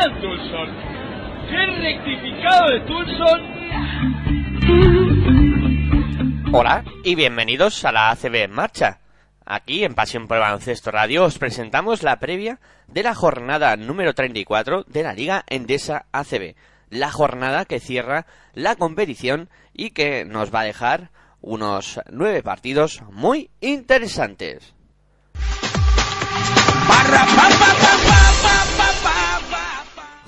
Tulson! ¡Qué rectificado de Tulson! Hola y bienvenidos a la ACB en marcha. Aquí en Pasión por el Baloncesto Radio os presentamos la previa de la jornada número 34 de la Liga Endesa ACB. La jornada que cierra la competición y que nos va a dejar unos nueve partidos muy interesantes.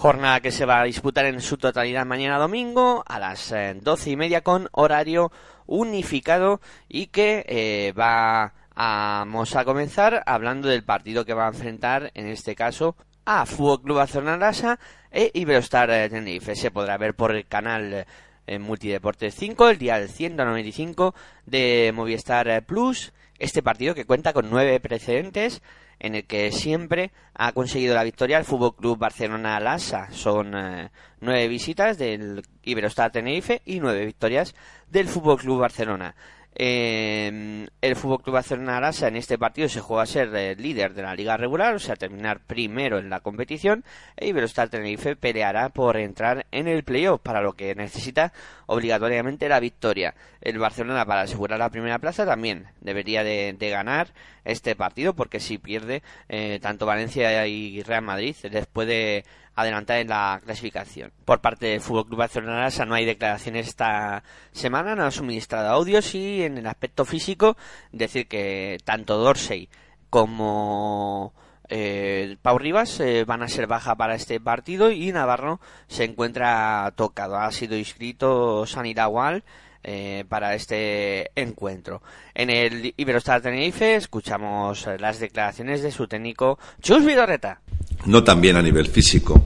Jornada que se va a disputar en su totalidad mañana domingo a las eh, doce y media con horario unificado y que eh, va vamos a comenzar hablando del partido que va a enfrentar en este caso a Fútbol Club Barcelona Lasa e Iberostar eh, Tenerife. Se podrá ver por el canal eh, Multideporte 5, el día del 195 de Movistar Plus. Este partido que cuenta con nueve precedentes en el que siempre ha conseguido la victoria el Fútbol Club Barcelona Lasa. Son eh, nueve visitas del Iberostar Tenerife y nueve victorias del Fútbol Club Barcelona. Eh, el Fútbol Club Barcelona Arasa en este partido se juega a ser eh, líder de la liga regular, o sea, terminar primero en la competición, e Iberostar Tenerife peleará por entrar en el playoff, para lo que necesita obligatoriamente la victoria. El Barcelona, para asegurar la primera plaza, también debería de, ganar este partido, porque si pierde, eh, tanto Valencia y Real Madrid les puede adelantar en la clasificación. Por parte del Fútbol Club Barcelona no hay declaraciones esta semana, no ha suministrado audios y en el aspecto físico decir que tanto Dorsey como eh, Pau Rivas eh, van a ser baja para este partido y Navarro se encuentra tocado. Ha sido inscrito Sanidad Wall eh, para este encuentro. En el Iberostar Tenerife escuchamos eh, las declaraciones de su técnico Chus Vidorreta. no tan bien a nivel físico.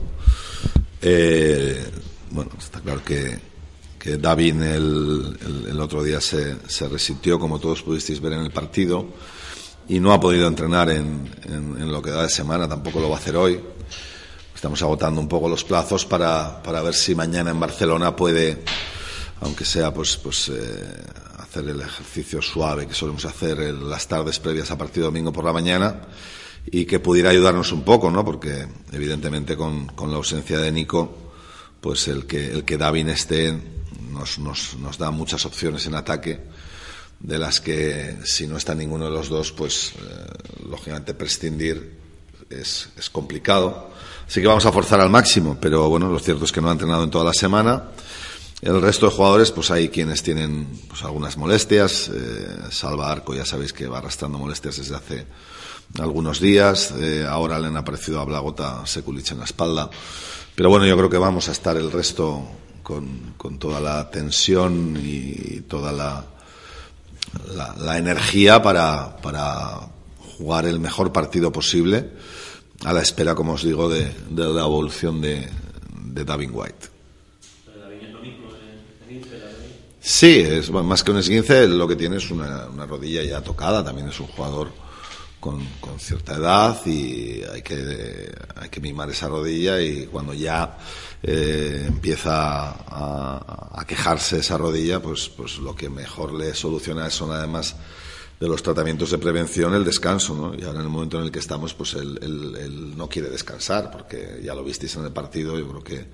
Eh, bueno, está claro que, que David el, el- el otro día se, se resintió, como todos pudisteis ver en el partido, y no ha podido entrenar en, en- lo que da de semana, tampoco lo va a hacer hoy. Estamos agotando un poco los plazos para, para ver si mañana en Barcelona puede, aunque sea pues, pues eh, hacer el ejercicio suave que solemos hacer las tardes previas a partido domingo por la mañana y que pudiera ayudarnos un poco, ¿no? Porque evidentemente con, con la ausencia de Nico, pues el que el que Davin esté nos, nos, nos da muchas opciones en ataque de las que si no está ninguno de los dos, pues eh, lógicamente prescindir es, es complicado. Así que vamos a forzar al máximo, pero bueno, lo cierto es que no ha entrenado en toda la semana. El resto de jugadores, pues hay quienes tienen pues, algunas molestias. Eh, Salva Arco, ya sabéis que va arrastrando molestias desde hace algunos días. Eh, ahora le han aparecido a Blagota Sekulic en la espalda. Pero bueno, yo creo que vamos a estar el resto con, con toda la tensión y toda la, la, la energía para, para jugar el mejor partido posible a la espera, como os digo, de, de la evolución de, de Davin White. Sí, es más que un esguince, lo que tiene es una, una rodilla ya tocada, también es un jugador con, con cierta edad y hay que, hay que mimar esa rodilla y cuando ya eh, empieza a, a quejarse esa rodilla, pues, pues lo que mejor le soluciona son además de los tratamientos de prevención el descanso, ¿no? Y ahora en el momento en el que estamos, pues él, no quiere descansar, porque ya lo visteis en el partido, yo creo que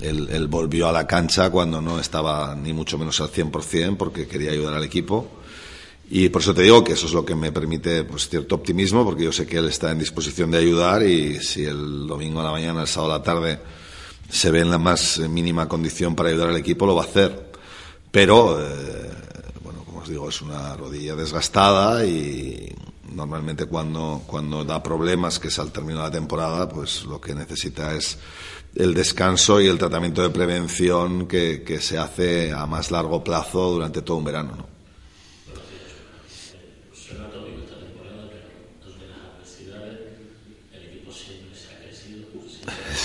él, él volvió a la cancha cuando no estaba ni mucho menos al 100% porque quería ayudar al equipo. Y por eso te digo que eso es lo que me permite pues, cierto optimismo, porque yo sé que él está en disposición de ayudar y si el domingo a la mañana, el sábado a la tarde, se ve en la más mínima condición para ayudar al equipo, lo va a hacer. Pero, eh, bueno, como os digo, es una rodilla desgastada y normalmente cuando, cuando da problemas, que es al término de la temporada, pues lo que necesita es el descanso y el tratamiento de prevención que, que se hace a más largo plazo durante todo un verano. ¿no?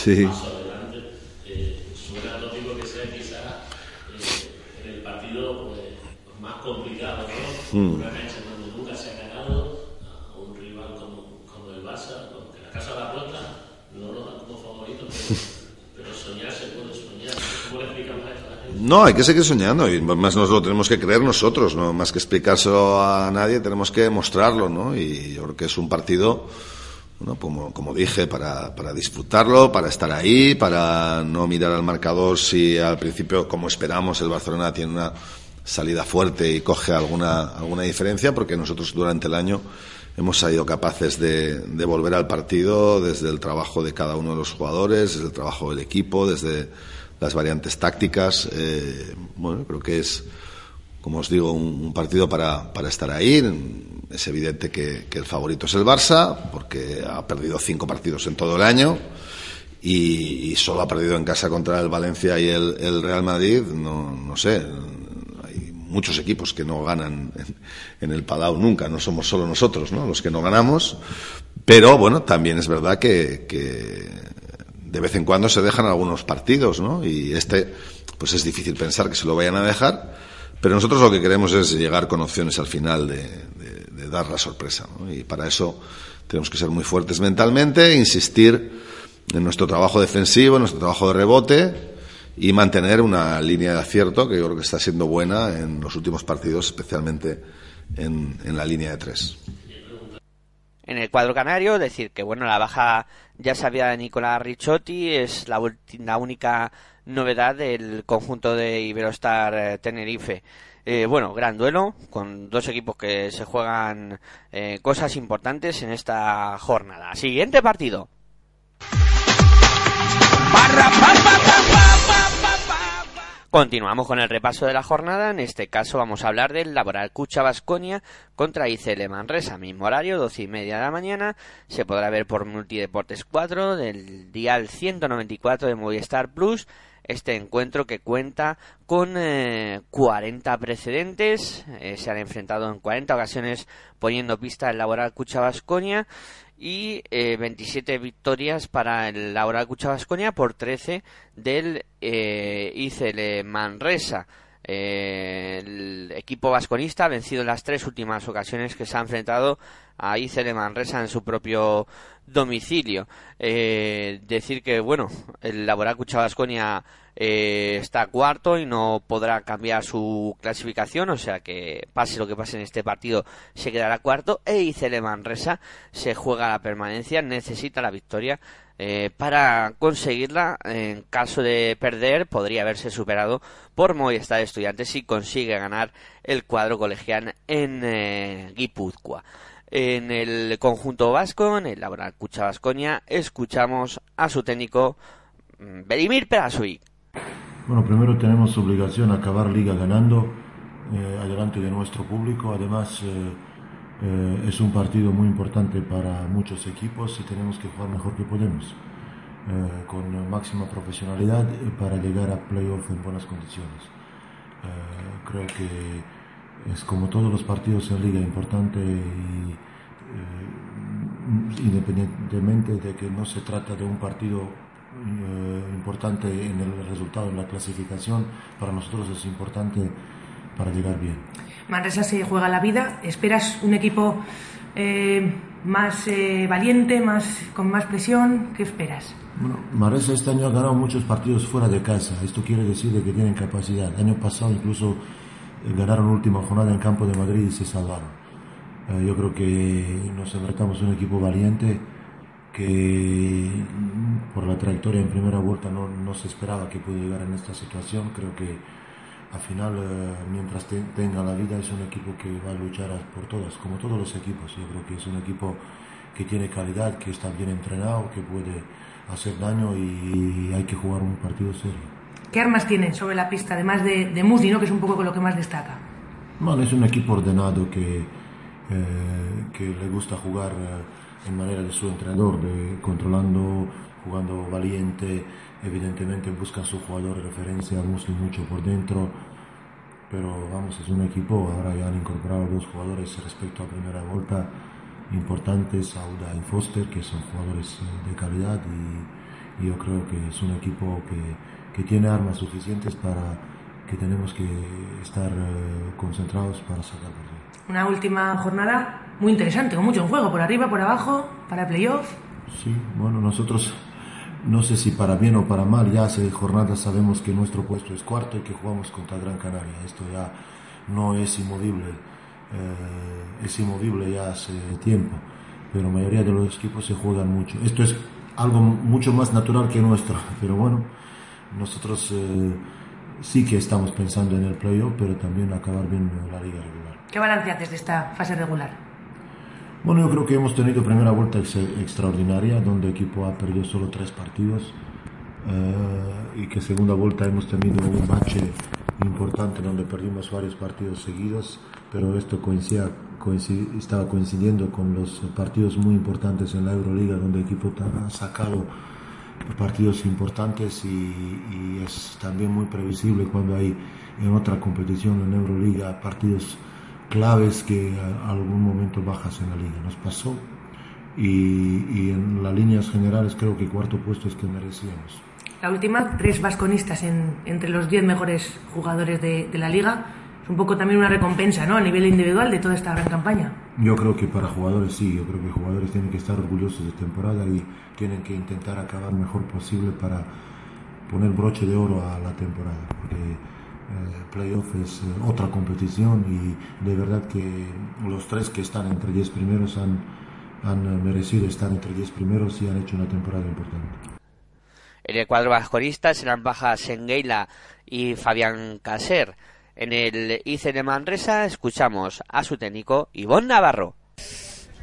Sí. suena tópico que sea quizá eh, en el partido pues, más complicado, ¿no? Mm. Una cancha donde nunca se ha ganado a un rival como, como el Barça, que la Casa de la Plata no lo da como favorito, pero, pero soñar se puede soñar. ¿Cómo le explicamos esto a la gente? No, hay que seguir soñando y más nos lo tenemos que creer nosotros, no más que explicárselo a nadie, tenemos que mostrarlo, ¿no? Y yo creo que es un partido, bueno, como, como dije, para, para disfrutarlo, para estar ahí, para no mirar al marcador si al principio, como esperamos, el Barcelona tiene una salida fuerte y coge alguna, alguna diferencia, porque nosotros durante el año hemos sido capaces de, de volver al partido desde el trabajo de cada uno de los jugadores, desde el trabajo del equipo, desde las variantes tácticas. Eh, bueno, creo que es, como os digo, un, partido para, para, estar ahí. Es evidente que, el favorito es el Barça, porque ha perdido cinco partidos en todo el año y, y solo ha perdido en casa contra el Valencia y el, el Real Madrid. No, no, sé, muchos equipos que no ganan en, en, el Palau nunca, no somos solo nosotros ¿no? los que no ganamos. Pero bueno, también es verdad que, que de vez en cuando se dejan algunos partidos, ¿no? Y este, pues es difícil pensar que se lo vayan a dejar, pero nosotros lo que queremos es llegar con opciones al final de, de, de dar la sorpresa, ¿no? Y para eso tenemos que ser muy fuertes mentalmente, insistir en nuestro trabajo defensivo, en nuestro trabajo de rebote y mantener una línea de acierto que yo creo que está siendo buena en los últimos partidos, especialmente en, en la línea de tres en el cuadro canario, decir que bueno, la baja ya sabía de Nicolás Ricciotti, es la, la única novedad del conjunto de Iberostar eh, Tenerife. Eh, bueno, gran duelo con dos equipos que se juegan eh, cosas importantes en esta jornada. Siguiente partido. Continuamos con el repaso de la jornada. En este caso vamos a hablar del Laboral Cucha Basconia contra ICL Manresa. Mismo horario, doce y media de la mañana. Se podrá ver por Multideportes 4 del dial 194 de Movistar Plus. Este encuentro que cuenta con eh, 40 precedentes. Eh, se han enfrentado en 40 ocasiones poniendo pista el Laboral Cucha Basconia y eh, 27 victorias para el Laboral Cucha Basconia por 13 del eh, ICL Manresa. Eh, el equipo vasconista ha vencido en las tres últimas ocasiones que se ha enfrentado a ICL Manresa en su propio domicilio. Eh, decir que, bueno, el Laboral Cucha Basconia eh, está cuarto y no podrá cambiar su clasificación, o sea que pase lo que pase en este partido se quedará cuarto e ICL Manresa se juega la permanencia, necesita la victoria eh, para conseguirla en caso de perder podría haberse superado por Movistar Estudiantes si consigue ganar el cuadro colegial en eh, Guipúzcoa. En el conjunto vasco, en el Laboral Cucha Vasconia, escuchamos a su técnico Belimir Perasuic. Bueno, primero tenemos obligación a acabar liga ganando eh, adelante de nuestro público. Además, eh, eh, es un partido muy importante para muchos equipos y tenemos que jugar mejor que podemos, con máxima profesionalidad para llegar a playoff en buenas condiciones. creo que es como todos los partidos en liga importante independientemente de que no se trata de un partido eh, importante en el resultado, en la clasificación, para nosotros es importante para llegar bien. Manresa se juega la vida, ¿esperas un equipo eh, más eh, valiente, más, con más presión? ¿Qué esperas? Bueno, Manresa este año ha ganado muchos partidos fuera de casa, esto quiere decir de que tienen capacidad. El año pasado incluso eh, ganaron última jornada en campo de Madrid y se salvaron. yo creo que nos enfrentamos a un equipo valiente que por la trayectoria en primera vuelta no, no, se esperaba que pudiera llegar en esta situación. Creo que al final, eh, mientras te, tenga la vida, es un equipo que va a luchar por todas, como todos los equipos. Yo creo que es un equipo que tiene calidad, que está bien entrenado, que puede hacer daño y hay que jugar un partido serio. ¿Qué armas tienen sobre la pista, además de, de Musli, ¿no? que es un poco lo que más destaca? Bueno, es un equipo ordenado que, eh, que le gusta jugar eh, en manera de su entrenador, controlando, jugando valiente, evidentemente buscan su jugador de referencia mucho, mucho por dentro, pero vamos, es un equipo, ahora ya han incorporado dos jugadores respecto a primera vuelta importantes, Auda y Foster, que son jugadores eh, de calidad y, y yo creo que es un equipo que, que tiene armas suficientes para que tenemos que estar eh, concentrados para sacar partido. Una última jornada muy interesante, con mucho juego, por arriba, por abajo, para playoff. Sí, bueno, nosotros no sé si para bien o para mal, ya hace jornadas sabemos que nuestro puesto es cuarto y que jugamos contra Gran Canaria. Esto ya no es inmovible, eh, es inmovible ya hace tiempo, pero la mayoría de los equipos se juegan mucho. Esto es algo mucho más natural que nuestro, pero bueno, nosotros eh, sí que estamos pensando en el playoff, pero también acabar bien la liga regular. ¿Qué balance haces de esta fase regular? Bueno, yo creo que hemos tenido primera vuelta ex extraordinaria, donde el equipo ha perdido solo tres partidos eh, y que segunda vuelta hemos tenido un bache importante donde perdimos varios partidos seguidos, pero esto coincida, coincid, estaba coincidiendo con los partidos muy importantes en la Euroliga, donde el equipo ha sacado partidos importantes y, y, es también muy previsible cuando hay en otra competición en Euroliga partidos claves que a algún momento bajas en la liga. Nos pasó y, y en las líneas generales creo que cuarto puesto es que merecíamos. La última, tres vasconistas en, entre los diez mejores jugadores de, de la liga. Es un poco también una recompensa ¿no? a nivel individual de toda esta gran campaña. Yo creo que para jugadores sí, yo creo que jugadores tienen que estar orgullosos de temporada y tienen que intentar acabar mejor posible para poner broche de oro a la temporada, porque playoff es eh, otra competición y de verdad que los tres que están entre 10 primeros han, han merecido estar entre 10 primeros y han hecho una temporada importante. En el cuadro vasconista serán bajas Sengueila y Fabián Caser. En el IC de Manresa escuchamos a su técnico Ivonne Navarro.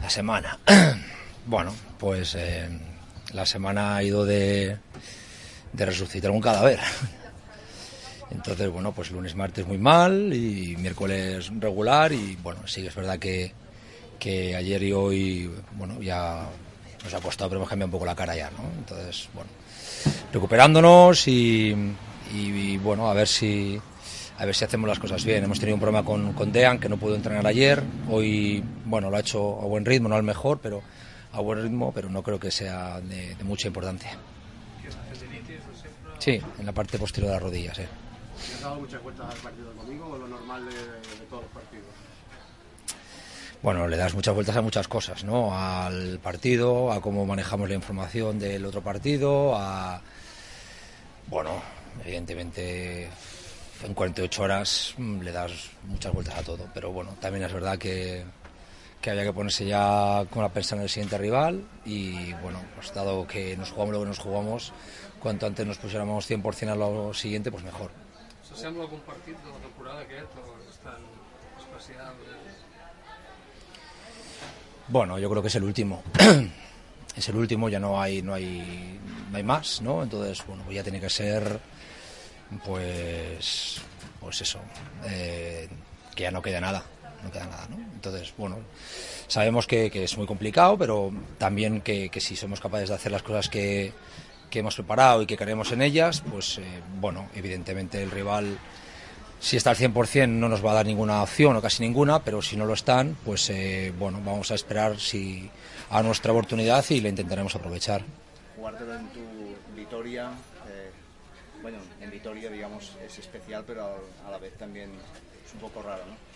La semana. bueno, pues eh, la semana ha ido de, de resucitar un cadáver. Entonces, bueno, pues lunes, martes muy mal y miércoles regular y bueno, sí que es verdad que, que ayer y hoy, bueno, ya nos ha costado, pero hemos cambiado un poco la cara ya, ¿no? Entonces, bueno, recuperándonos y, y, y bueno, a ver si a ver si hacemos las cosas bien. Hemos tenido un problema con, con Dean, que no pudo entrenar ayer. Hoy, bueno, lo ha hecho a buen ritmo, no al mejor, pero a buen ritmo, pero no creo que sea de, de mucha importancia. Sí, en la parte posterior de las rodillas, sí. ¿Le has dado muchas vueltas al partido domingo o lo normal de, de todos los partidos? Bueno, le das muchas vueltas a muchas cosas, ¿no? Al partido, a cómo manejamos la información del otro partido, a... Bueno, evidentemente en 48 horas mm, le das muchas vueltas a todo, pero bueno, también es verdad que, que había que ponerse ya con la pensar en el siguiente rival y bueno, pues dado que nos jugamos lo que nos jugamos, cuanto antes nos pusiéramos 100% a lo siguiente, pues mejor. S'assembla algun partit de la temporada aquest o és tan especial? Bueno, yo creo que es el último. es el último, ya no hay, no hay, no hay más, ¿no? Entonces, bueno, pues ya tiene que ser, pues, pues eso, eh, que ya no queda nada, no queda nada, ¿no? Entonces, bueno, sabemos que, es muy complicado, pero también que, que, si somos capaces de hacer las cosas que, que hemos preparado y que creemos en ellas, pues, eh, bueno, evidentemente el rival si está al 100% no nos va a dar ninguna opción o casi ninguna, pero si no lo están, pues eh, bueno, vamos a esperar si a nuestra oportunidad y la intentaremos aprovechar. Jugártelo en tu Vitoria, eh, bueno, en Vitoria digamos es especial, pero a la vez también es un poco raro, ¿no?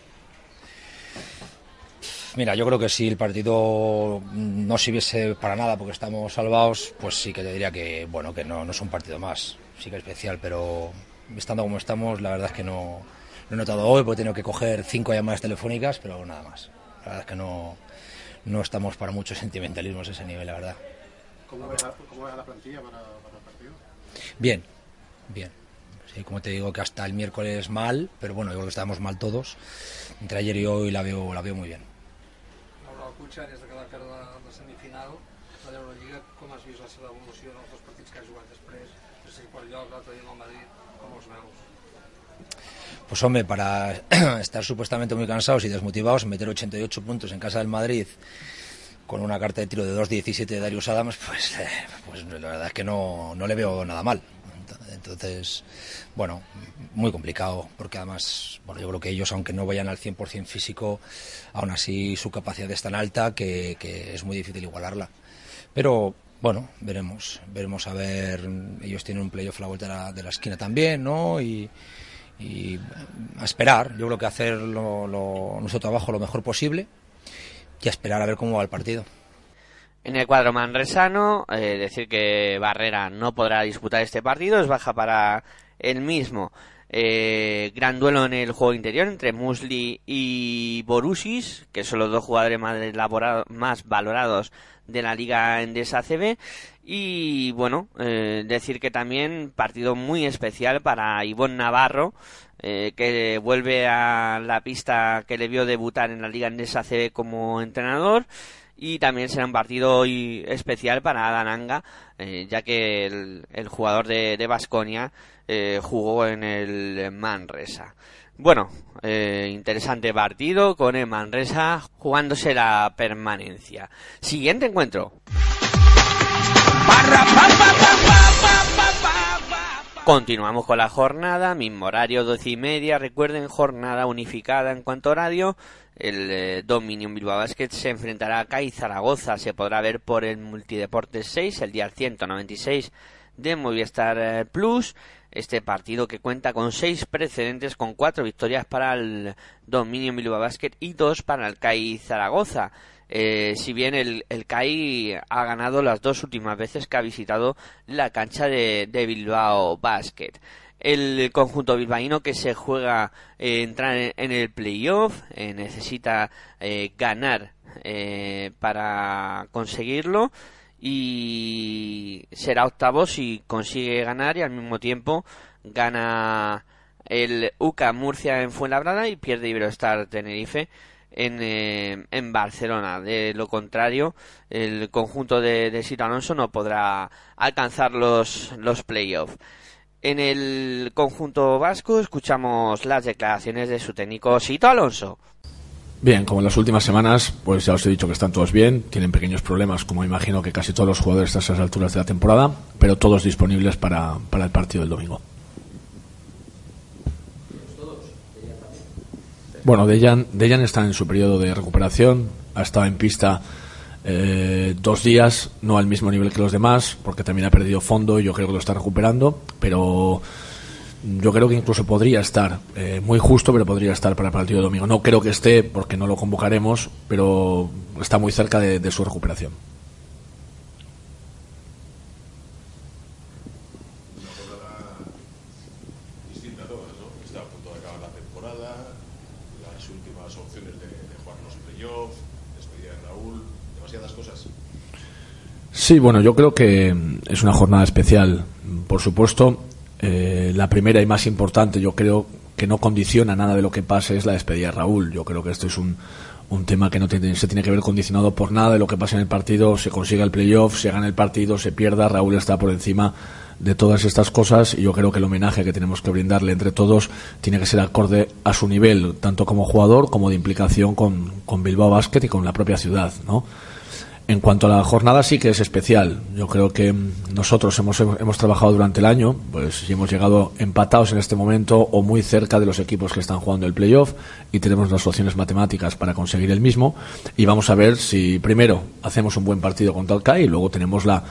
Mira, yo creo que si el partido no sirviese para nada porque estamos salvados, pues sí que te diría que bueno, que no, no es un partido más, sí que es especial, pero estando como estamos, la verdad es que no lo he notado hoy porque he tenido que coger cinco llamadas telefónicas, pero nada más. La verdad es que no, no estamos para muchos sentimentalismos a ese nivel, la verdad. ¿Cómo ves la, plantilla para, para, el partido? Bien, bien. Sí, como te digo que hasta el miércoles mal, pero bueno, yo creo que estábamos mal todos. Entre ayer y hoy la veo, la veo muy bien. Des de que va perdre la, semifinal de l'Eurolliga, com has vist la seva evolució en els dos partits que ha jugat després? Sé si per lloc, l'altre dia amb el Madrid, com els veus? Pues hombre, para estar supuestamente muy cansados y desmotivados, meter 88 puntos en casa del Madrid con una carta de tiro de 2.17 de Darius Adams, pues, eh, pues la verdad es que no, no le veo nada mal. Entonces, bueno, muy complicado, porque además, bueno, yo creo que ellos, aunque no vayan al 100% físico, aún así su capacidad es tan alta que, que es muy difícil igualarla. Pero bueno, veremos, veremos a ver, ellos tienen un playoff a la vuelta de la, de la esquina también, ¿no? Y, y a esperar, yo creo que hacer lo, lo, nuestro trabajo lo mejor posible y a esperar a ver cómo va el partido. En el cuadro manresano, eh, decir que Barrera no podrá disputar este partido, es baja para el mismo. Eh, gran duelo en el juego interior entre Musli y Borussis, que son los dos jugadores más, más valorados de la Liga Endesa CB. Y bueno, eh, decir que también partido muy especial para Ivonne Navarro, eh, que vuelve a la pista que le vio debutar en la Liga Endesa CB como entrenador y también será un partido especial para Adananga, eh, ya que el, jugador de Basconia eh, jugó en el Manresa. Bueno, eh, interesante partido con el Manresa jugándose la permanencia. Siguiente encuentro. Continuamos con la jornada, mismo horario doce y media. Recuerden, jornada unificada en cuanto a horario. El eh, Dominion Bilbao Basket se enfrentará a CAI Zaragoza. Se podrá ver por el Multideportes 6, el día 196 de Movistar eh, Plus. Este partido que cuenta con seis precedentes, con cuatro victorias para el Dominion Bilbao Basket y dos para el CAI Zaragoza. Eh, si bien el, el CAI ha ganado las dos últimas veces que ha visitado la cancha de, Bilbao Basket. El conjunto bilbaíno que se juega eh, entrar en, el playoff eh, necesita ganar para conseguirlo y será octavo si consigue ganar y al mismo tiempo gana el UCA Murcia en Fuenlabrada y pierde Iberostar Tenerife en, eh, en Barcelona. De lo contrario, el conjunto de, de Sito Alonso no podrá alcanzar los, los playoffs. En el conjunto vasco escuchamos las declaraciones de su técnico Sito Alonso. Bien, como en las últimas semanas, pues ya os he dicho que están todos bien, tienen pequeños problemas, como imagino que casi todos los jugadores a esas alturas de la temporada, pero todos disponibles para, para el partido del domingo. Bueno, Dejan, Dejan está en su periodo de recuperación, ha estado en pista eh, dos días, no al mismo nivel que los demás, porque también ha perdido fondo y yo creo que lo está recuperando, pero yo creo que incluso podría estar, eh, muy justo, pero podría estar para el partido de domingo. No creo que esté, porque no lo convocaremos, pero está muy cerca de su recuperación. Sí, bueno, yo creo que es una jornada especial. Por supuesto, eh, la primera y más importante, yo creo que no condiciona nada de lo que pase, es la despedida de Raúl. Yo creo que esto es un, un tema que no tiene, se tiene que ver condicionado por nada de lo que pase en el partido, se consiga el playoff, se gana el partido, se pierda, Raúl está por encima de todas estas cosas y yo creo que el homenaje que tenemos que brindarle entre todos tiene que ser acorde a su nivel, tanto como jugador como de implicación con, con Bilbao Basket y con la propia ciudad, ¿no? En cuanto a la jornada sí que es especial. Yo creo que nosotros hemos, hemos trabajado durante el año, pues hemos llegado empatados en este momento o muy cerca de los equipos que están jugando el playoff y tenemos las opciones matemáticas para conseguir el mismo y vamos a ver si primero hacemos un buen partido contra el CAI y luego tenemos la,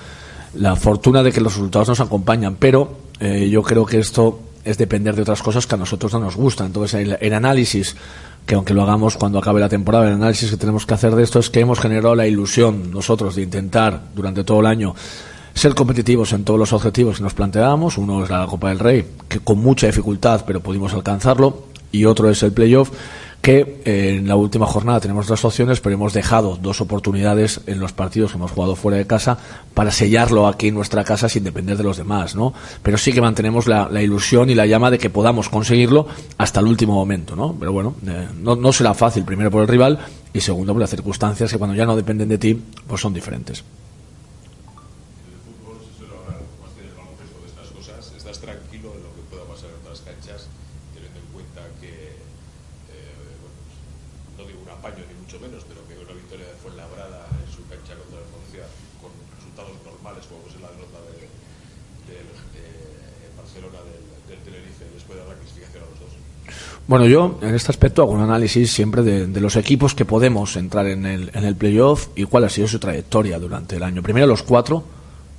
la fortuna de que los resultados nos acompañan, pero eh, yo creo que esto es depender de otras cosas que a nosotros no nos gustan. Entonces el análisis que aunque lo hagamos cuando acabe la temporada, el análisis que tenemos que hacer de esto es que hemos generado la ilusión nosotros de intentar durante todo el año ser competitivos en todos los objetivos que nos planteábamos. Uno es la Copa del Rey, que con mucha dificultad, pero pudimos alcanzarlo, y otro es el playoff, que eh, en la última jornada tenemos dos opciones, pero hemos dejado dos oportunidades en los partidos que hemos jugado fuera de casa para sellarlo aquí en nuestra casa sin depender de los demás, ¿no? Pero sí que mantenemos la, ilusión y la llama de que podamos conseguirlo hasta el último momento, ¿no? Pero bueno, eh, no, no será fácil, primero por el rival y segundo por las circunstancias que cuando ya no dependen de ti, pues son diferentes. ¿Estás tranquilo en lo que pueda pasar en otras canchas? Que no digo un apaño ni mucho menos, pero que una victoria de Fuenlabrada en su cancha contra el Murcia con resultados normales, como es la derrota de, del, eh, en Barcelona del, del Tenerife después de dar la clasificación a los dos. Bueno, yo en este aspecto hago un análisis siempre de, los equipos que podemos entrar en el, en el playoff y cuál ha sido su trayectoria durante el año. Primero, los cuatro,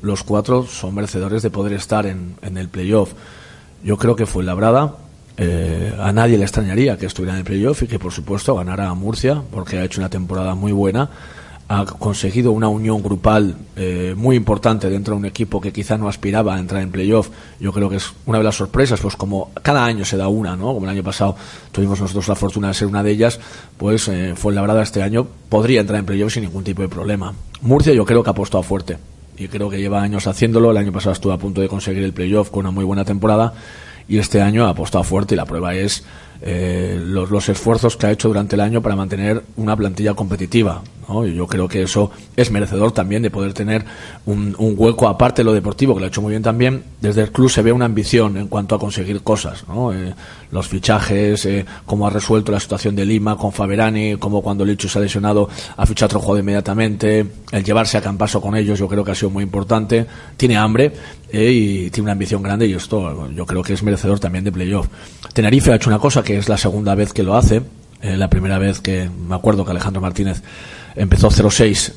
los cuatro son merecedores de poder estar en, en el playoff. Yo creo que fue labrada. Eh, a nadie le extrañaría que estuviera en el playoff y que, por supuesto, ganara a Murcia, porque ha hecho una temporada muy buena. Ha conseguido una unión grupal eh, muy importante dentro de un equipo que quizá no aspiraba a entrar en playoff. Yo creo que es una de las sorpresas, pues como cada año se da una, ¿no? Como el año pasado tuvimos nosotros la fortuna de ser una de ellas, pues eh, fue labrada este año podría entrar en playoff sin ningún tipo de problema. Murcia yo creo que ha apostado fuerte y creo que lleva años haciéndolo. El año pasado estuvo a punto de conseguir el playoff con una muy buena temporada y este año ha apostado fuerte y la prueba es eh, los, los, esfuerzos que ha hecho durante el año para mantener una plantilla competitiva. ¿no? Y yo creo que eso es merecedor también de poder tener un, un, hueco aparte de lo deportivo, que lo ha hecho muy bien también. Desde el club se ve una ambición en cuanto a conseguir cosas. ¿no? Eh, los fichajes, eh, cómo ha resuelto la situación de Lima con Faberani, cómo cuando Lichu se ha lesionado ha fichado otro jugador inmediatamente, el llevarse a Campaso con ellos yo creo que ha sido muy importante. Tiene hambre eh, y tiene una ambición grande y esto yo creo que es merecedor también de playoff. Tenerife ha hecho una cosa que es la segunda vez que lo hace. Eh, la primera vez que me acuerdo que Alejandro Martínez empezó 0-6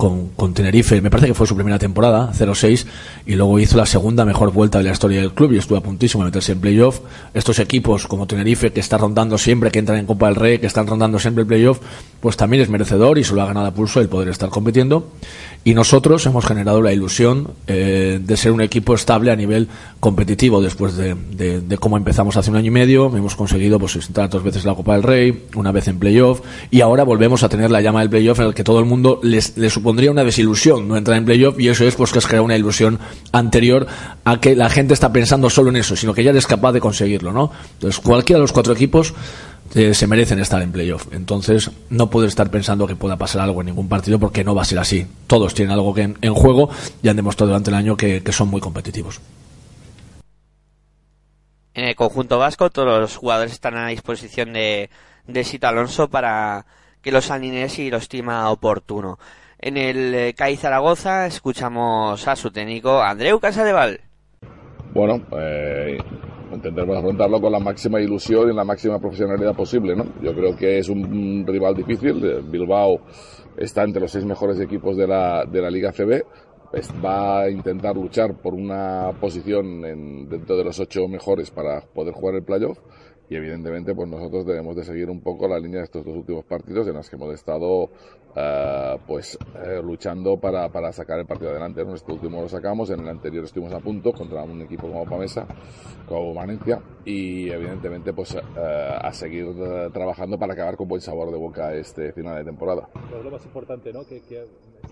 con, con, Tenerife, me parece que fue su primera temporada, 0-6, y luego hizo la segunda mejor vuelta de la historia del club y estuvo a puntísimo de meterse en playoff. Estos equipos como Tenerife, que está rondando siempre, que entran en Copa del Rey, que están rondando siempre el playoff, pues también es merecedor y se lo ha ganado a pulso el poder estar compitiendo. Y nosotros hemos generado la ilusión eh, de ser un equipo estable a nivel competitivo después de, de, cómo empezamos hace un año y medio. Hemos conseguido pues entrar dos veces la Copa del Rey, una vez en playoff, y ahora volvemos a tener la llama del playoff en el que todo el mundo les supondría una desilusión no entrar en playoff, y eso es pues que es crear una ilusión anterior a que la gente está pensando solo en eso, sino que ya eres capaz de conseguirlo, ¿no? Entonces cualquiera de los cuatro equipos eh, se merecen estar en playoff. Entonces, no puedes estar pensando que pueda pasar algo en ningún partido porque no va a ser así. Todos tienen algo que en, en juego y han demostrado durante el año que, que, son muy competitivos. En el conjunto vasco, todos los jugadores están a disposición de, de Sito Alonso para que los alinee y lo estima oportuno. En el eh, CAI Zaragoza escuchamos a su técnico Andreu Casadeval. Bueno, eh, intentaremos afrontarlo con la máxima ilusión y la máxima profesionalidad posible. ¿no? Yo creo que es un rival difícil. Bilbao está entre los seis mejores equipos de la, de la Liga CB. Va a intentar luchar por una posición en, dentro de los ocho mejores para poder jugar el playoff y evidentemente pues nosotros debemos de seguir un poco la línea de estos dos últimos partidos en los que hemos estado uh, pues eh, luchando para, para, sacar el partido adelante. En este último lo sacamos, en el anterior estuvimos a punto contra un equipo como Pamesa, como Valencia y evidentemente pues uh, a seguir uh, trabajando para acabar con buen sabor de boca este final de temporada. Lo más importante, ¿no? Que, que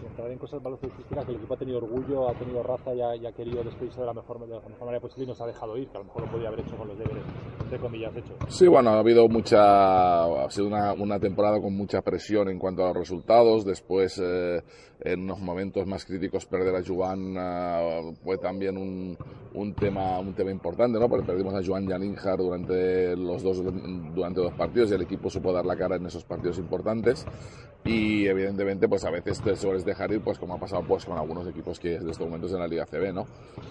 entrar en cosas baloncesto que el equipo ha tenido orgullo, ha tenido raza y ha, y ha querido despedirse de la mejor, de la mejor manera posible y nos ha dejado ir, que a lo mejor lo podía haber hecho con los deberes, entre comillas, hecho. Sí, bueno, ha habido mucha, ha sido una, una temporada con mucha presión en cuanto a los resultados, después eh, en unos momentos más críticos perder a Joan uh, fue también un, un, tema un tema importante, ¿no? Porque perdimos a Joan Janinjar durante los dos durante dos partidos y el equipo supo dar la cara en esos partidos importantes y evidentemente pues a veces te sueles dejar ir pues como ha pasado pues con algunos equipos que de estos momentos en la Liga CB, ¿no?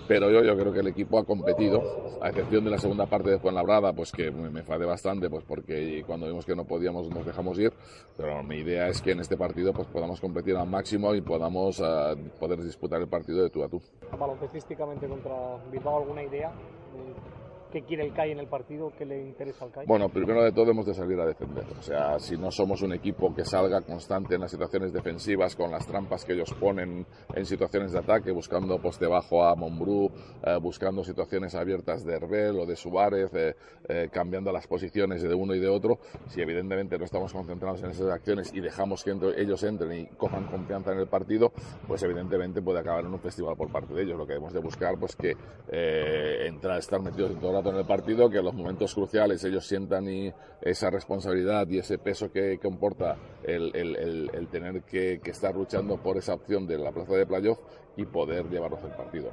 Pero yo, yo creo que el equipo ha competido, a excepción de la segunda parte de Fuenlabrada, pues que me, me enfadé bastante pues porque cuando vimos que no podíamos nos dejamos ir, pero mi idea es que en este partido pues podamos competir al máximo y podamos uh, poder disputar el partido de tú a tú. Baloncestísticamente contra Bilbao, ¿alguna idea? ¿Qué quiere el CAI en el partido? ¿Qué le interesa al CAI? Bueno, primero de todo hemos de salir a defender. O sea, si no somos un equipo que salga constante en las situaciones defensivas, con las trampas que ellos ponen en situaciones de ataque, buscando poste bajo a Monbrú, eh, buscando situaciones abiertas de Herbel o de Suárez, eh, eh, cambiando las posiciones de uno y de otro, si evidentemente no estamos concentrados en esas acciones y dejamos que entre, ellos entren y cojan confianza en el partido, pues evidentemente puede acabar en un festival por parte de ellos. Lo que debemos de buscar, pues que entrar, estar metidos en todo rato en el partido, que en los momentos cruciales ellos sientan y esa responsabilidad y ese peso que comporta el, tener que, estar luchando por esa opción de la plaza de playoff y poder llevarlos el partido.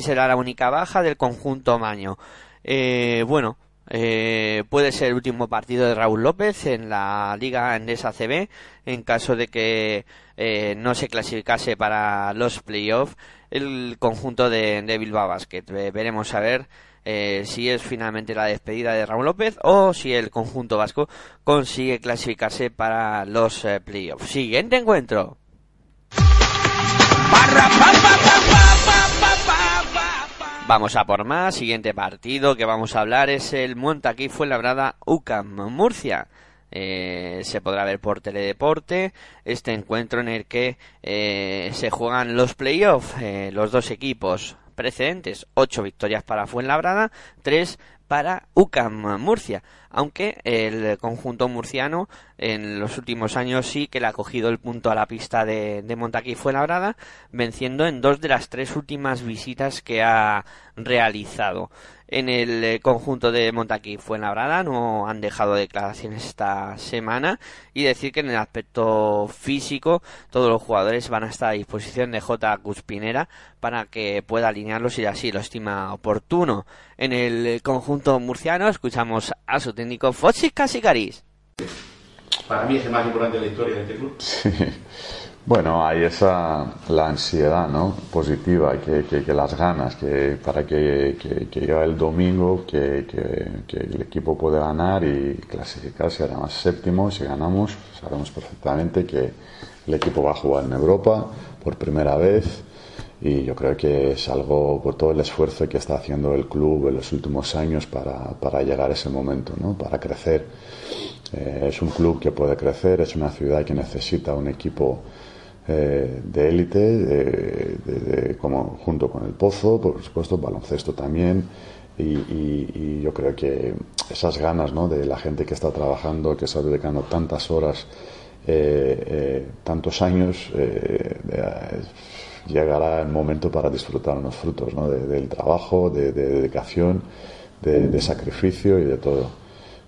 Será la única baja del conjunto Maño. Eh, bueno, eh, puede ser el último partido de Raúl López en la Liga Endesa CB en caso de que eh, no se clasificase para los playoffs el conjunto de, de Bilbao Basket. Veremos a ver eh, si es finalmente la despedida de Raúl López o si el conjunto vasco consigue clasificarse para los playoffs. Siguiente encuentro. Vamos a por más. Siguiente partido que vamos a hablar es el Montaquí Fuenlabrada UCAM Murcia. Eh, se podrá ver por Teledeporte este encuentro en el que eh, se juegan los playoffs. Eh, los dos equipos precedentes, ocho victorias para Fuenlabrada, tres para UCAM Murcia, aunque el conjunto murciano en los últimos años sí que le ha cogido el punto a la pista de, de Montaquí Fuenlabrada, venciendo en dos de las tres últimas visitas que ha realizado. En el eh, conjunto de Montaquí Fuenlabrada no han dejado declaraciones esta semana y decir que en el aspecto físico todos los jugadores van a estar a disposición de J. Cuspinera para que pueda alinearlos si así lo estima oportuno. En el conjunto murciano escuchamos a su técnico Foxis Casicaris. Para mí es el más importante de la historia de este club. Bueno, hay esa la ansiedad, ¿no? Positiva, que, que, que las ganas, que para que, que, llegue el domingo, que el equipo puede ganar y clasificarse además séptimo, si ganamos, sabemos perfectamente que el equipo va a jugar en Europa por primera vez y yo creo que es algo por todo el esfuerzo que está haciendo el club en los últimos años para, para llegar a ese momento, ¿no? Para crecer. Eh, es un club que puede crecer, es una ciudad que necesita un equipo eh, de élite, de- de- como junto con el Pozo, por supuesto, baloncesto también. Y, yo creo que esas ganas ¿no? de la gente que está trabajando, que está dedicando tantas horas, eh, eh, tantos años, llegará el momento para disfrutar unos frutos ¿no? de- del trabajo, de, de dedicación, de, de sacrificio y de todo.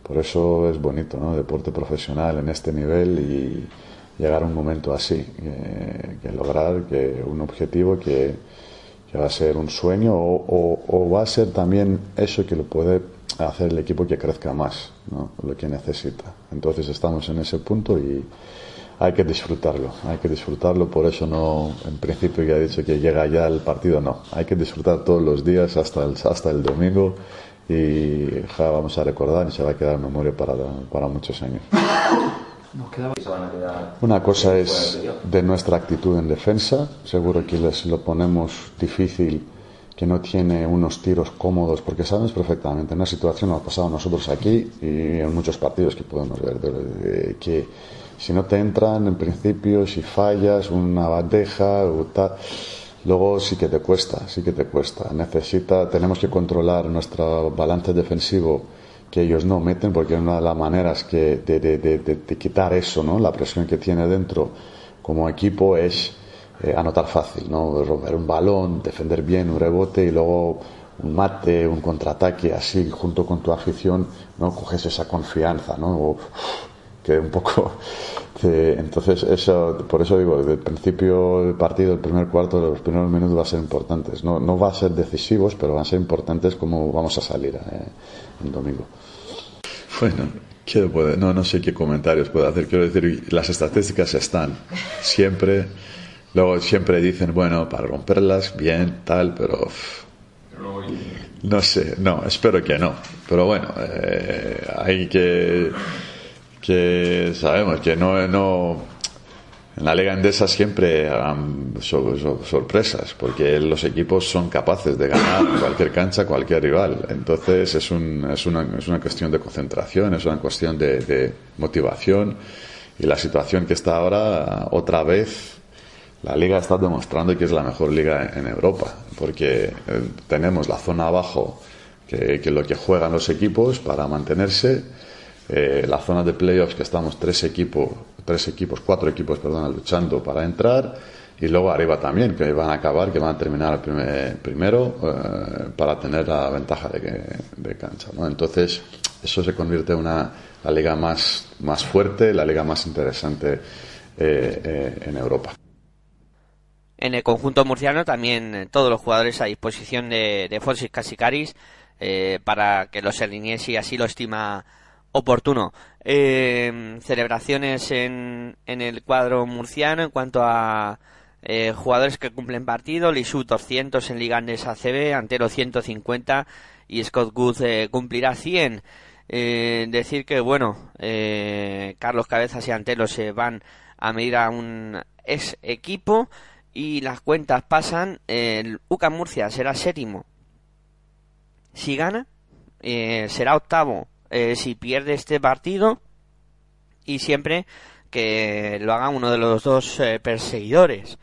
Por eso es bonito, ¿no? Deporte profesional en este nivel y llegar a un momento así, que, que lograr que un objetivo que, va a ser un sueño o, va a ser también eso que lo puede hacer el equipo que crezca más, ¿no? Lo que necesita. Entonces estamos en ese punto y hay que disfrutarlo, hay que disfrutarlo, por eso no, en principio ya he dicho que llega ya el partido, no, hay que disfrutar todos los días hasta el, hasta el domingo y vamos a recordar y se va a quedar en memoria para, para muchos años. Nos quedaba Una cosa es de nuestra actitud en defensa, seguro que les lo ponemos difícil, que no tiene unos tiros cómodos, porque sabemos perfectamente, en una situación nos ha pasado a nosotros aquí y en muchos partidos que podemos ver, que si no te entran, en principio, si fallas, una bandeja o tal, luego sí que te cuesta, sí que te cuesta. Necesita, tenemos que controlar nuestro balance defensivo que ellos no meten, porque una de las maneras que de, de- de- quitar eso, ¿no? la presión que tiene dentro como equipo es eh, anotar fácil, ¿no? romper un balón, defender bien un rebote y luego un mate, un contraataque así junto con tu afición, no coges esa confianza, ¿no? Que un poco entonces eso por eso digo desde el principio del partido el primer cuarto los primeros minutos va a ser importantes no, no va a ser decisivos pero van a ser importantes como vamos a salir eh, el domingo Bueno, ¿qué puede? No, no sé qué comentarios puedo hacer. Quiero decir, las estadísticas están siempre. Luego siempre dicen, bueno, para romperlas, bien, tal, pero. no sé, no, espero que no. Pero bueno, eh, hay que. Que sabemos que no. no en la Liga Endesa siempre so- sorpresas, porque los equipos son capaces de ganar cualquier cancha, cualquier rival. Entonces es, un- es, una, es una cuestión de concentración, es una cuestión de, de motivación. Y la situación que está ahora, otra vez, la liga está demostrando que es la mejor liga en Europa, porque eh, tenemos la zona abajo, que, que lo que juegan los equipos para mantenerse, eh, la zona de playoffs que estamos tres equipos, tres equipos, cuatro equipos, perdón, luchando para entrar, y luego arriba también, que van a acabar, que van a terminar primero eh, para tener la ventaja de, de cancha. ¿no? Entonces, eso se convierte en una, la liga más, más fuerte, la liga más interesante eh, eh, en Europa. En el conjunto murciano también todos los jugadores a disposición de, de Casicaris para que los alinee si así lo estima oportuno. Eh, celebraciones en, en el cuadro murciano en cuanto a eh, jugadores que cumplen partido, Lisu 200 en Liga Andesa ACB, Antero 150 y Scott Good eh, cumplirá 100. Eh, decir que, bueno, eh, Carlos Cabezas y Antelo se van a medir a un ex equipo y las cuentas pasan. El UCA Murcia será séptimo si gana, eh, será octavo eh, si pierde este partido y siempre que lo haga uno de los dos eh, perseguidores.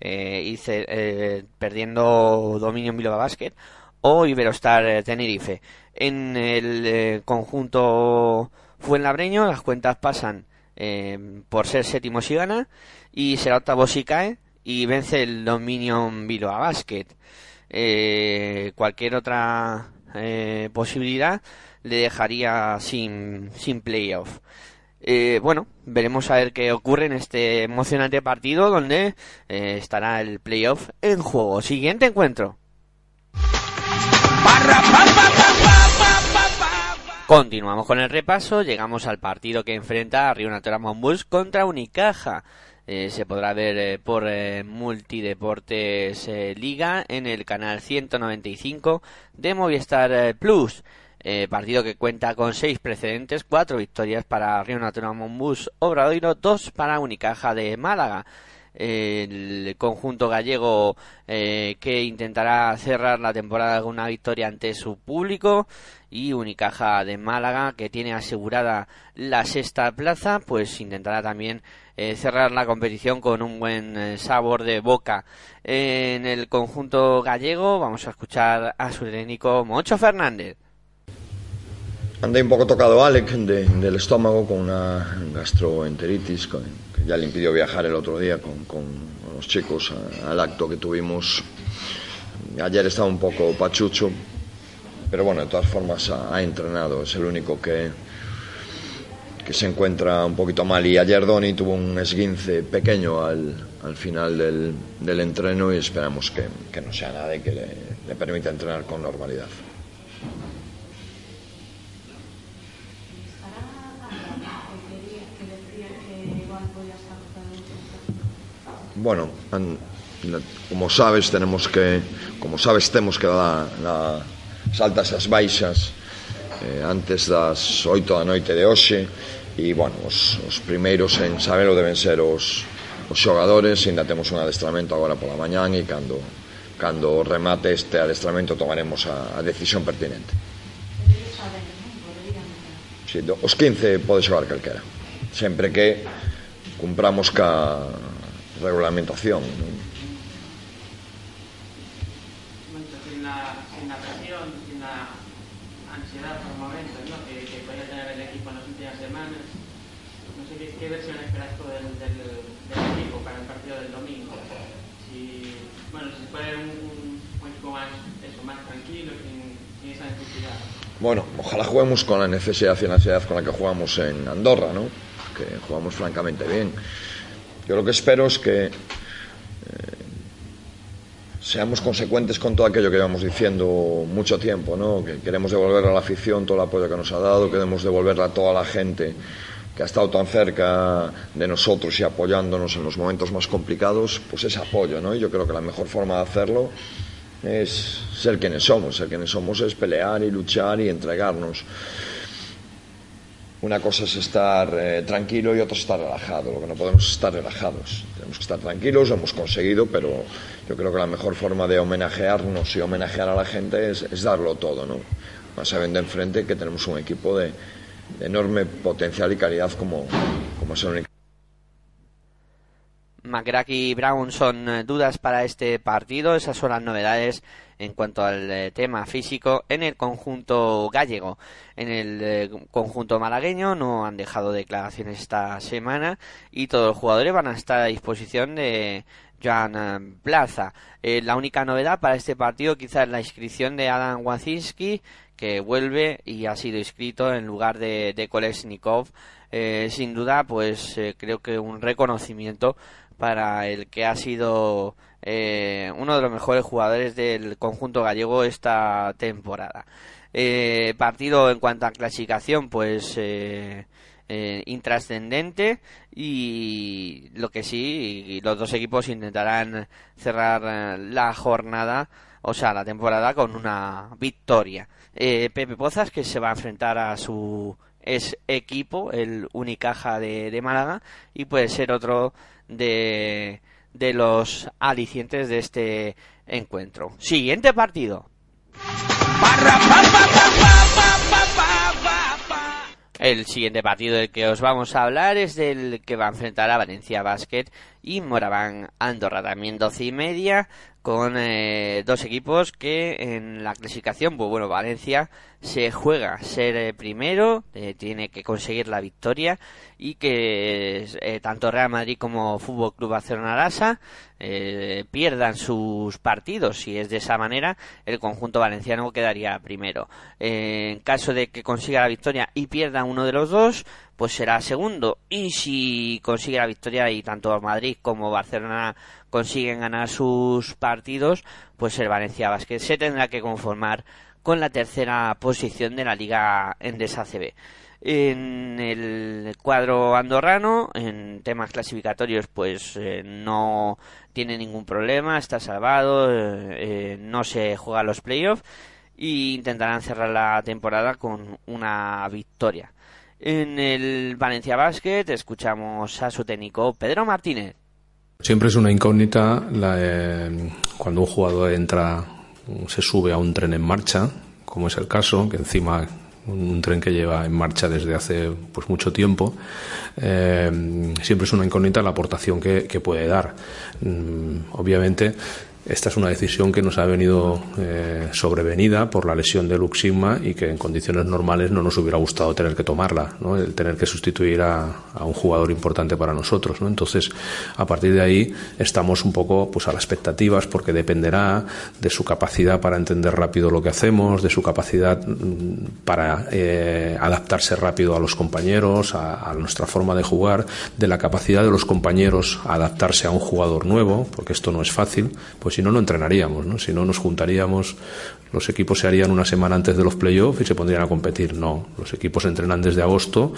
Eh, y ce- eh, perdiendo dominio en Bilbao Basket o Iberostar eh, Tenerife. En el eh, conjunto Fuenlabreño las cuentas pasan eh, por ser séptimo si gana y será octavo si cae y vence el dominio Bilbao Basket. Eh, cualquier otra eh, posibilidad le dejaría sin, sin playoff. Eh, bueno, veremos a ver qué ocurre en este emocionante partido donde eh, estará el playoff en juego. Siguiente encuentro. Continuamos con el repaso, llegamos al partido que enfrenta a Río Natura Monbus contra Unicaja. Eh, se podrá ver por Multideportes Liga en el canal 195 de Movistar Plus. Eh, partido que cuenta con seis precedentes, cuatro victorias para Río Natura Monbus Obradoiro, dos para Unicaja de Málaga. El conjunto gallego eh, que intentará cerrar la temporada con una victoria ante su público. Y Unicaja de Málaga que tiene asegurada la sexta plaza pues intentará también eh, cerrar la competición con un buen sabor de boca. En el conjunto gallego vamos a escuchar a su técnico Moncho Fernández Andé un poco tocado Alec de- del estómago con una gastroenteritis que ya le impidió viajar el otro día con, los chicos al acto que tuvimos. Ayer estaba un poco pachucho, pero bueno, de todas formas ha, entrenado, es el único que, que se encuentra un poquito mal. Y ayer Doni tuvo un esguince pequeño al, al final del, del entreno y esperamos que, no sea nada y que le permita entrenar con normalidad. bueno, an, como sabes, tenemos que como sabes temos que dar na, as altas as baixas eh, antes das 8 da noite de hoxe. E, bueno, os, os primeiros en sabelo deben ser os, os xogadores. Ainda temos un adestramento agora pola mañán e cando, cando remate este adestramento tomaremos a, a decisión pertinente. Sí, do, os 15 pode xogar calquera sempre que cumpramos ca, regulamentación non? sin la, sin la presión, sin la ansiedad por momentos ¿no? que, que podía tener el equipo en las últimas semanas. No sé qué, qué versión esperas tú del, del, del equipo para el partido del domingo. Si, bueno, si puede un, un, un equipo más, eso, más tranquilo, sin, sin esa necesidad. Bueno, ojalá juguemos con la necesidad y la ansiedad con la que jugamos en Andorra, ¿no? Que jugamos francamente bien. Yo lo que espero es que eh, seamos consecuentes con todo aquello que llevamos diciendo mucho tiempo, ¿no? Que queremos devolver a la afición todo el apoyo que nos ha dado, queremos devolverle a toda la gente que ha estado tan cerca de nosotros y apoyándonos en los momentos más complicados, pues ese apoyo, ¿no? Y yo creo que la mejor forma de hacerlo es ser quienes somos. Ser quienes somos es pelear y luchar y entregarnos. Una cosa es estar eh, tranquilo y otra es estar relajado. Lo que no podemos es estar relajados. Tenemos que estar tranquilos, lo hemos conseguido, pero yo creo que la mejor forma de homenajearnos y homenajear a la gente es, es darlo todo, ¿no? Más sabiendo enfrente que tenemos un equipo de, de enorme potencial y calidad como, como es el único. McGracky y Brown son eh, dudas para este partido. Esas son las novedades en cuanto al eh, tema físico en el conjunto gallego. En el eh, conjunto malagueño no han dejado declaraciones esta semana y todos los jugadores van a estar a disposición de Joan Plaza. La única novedad para este partido quizás es la inscripción de Adam Wacinski que vuelve y ha sido inscrito en lugar de, de Kolesnikov. Eh, sin duda, pues creo que un reconocimiento para el que ha sido eh, uno de los mejores jugadores del conjunto gallego esta temporada. Eh, partido en cuanto a clasificación, pues eh, eh, intrascendente y lo que sí, los dos equipos intentarán cerrar la jornada, o sea, la temporada con una victoria. Pepe Pozas que se va a enfrentar a su es equipo, el Unicaja de, de Málaga, y puede ser otro de, de los alicientes de este encuentro. Siguiente partido. El siguiente partido del que os vamos a hablar es del que va a enfrentar a Valencia Basket y Moraván Andorra, también doce y media, con eh, dos equipos que en la clasificación, pues bueno, Valencia se juega ser eh, primero, eh, tiene que conseguir la victoria y que tanto Real Madrid como Fútbol Club Barcelona Lasa pierdan sus partidos. Si es de esa manera, el conjunto valenciano quedaría primero. en caso de que consiga la victoria y pierda uno de los dos, pues será segundo. Y si consigue la victoria y tanto Madrid como Barcelona consiguen ganar sus partidos, pues el Valencia Basket se tendrá que conformar con la tercera posición de la Liga Endesa CB. En el cuadro andorrano, en temas clasificatorios, pues eh, no tiene ningún problema, está salvado, eh, eh, no se juega los playoffs e intentarán cerrar la temporada con una victoria. En el Valencia Basket escuchamos a su técnico Pedro Martínez. Siempre es una incógnita cuando un jugador entra, se sube a un tren en marcha, como es el caso, que encima un tren que lleva en marcha desde hace pues mucho tiempo, eh, siempre es una incógnita la aportación que, que puede dar. Mm, obviamente esta es una decisión que nos ha venido eh, sobrevenida por la lesión de Luxigma y que en condiciones normales no nos hubiera gustado tener que tomarla, ¿no? el tener que sustituir a, un jugador importante para nosotros. ¿no? Entonces, a partir de ahí estamos un poco pues, a las expectativas porque dependerá de su capacidad para entender rápido lo que hacemos, de su capacidad mm, para eh, adaptarse rápido a los compañeros, a, nuestra forma de jugar, de la capacidad de los compañeros a adaptarse a un jugador nuevo, porque esto no es fácil. Pues si no, no entrenaríamos, ¿no? Si no, nos juntaríamos los equipos se harían una semana antes de los playoffs y se pondrían a competir. No, los equipos entrenan desde agosto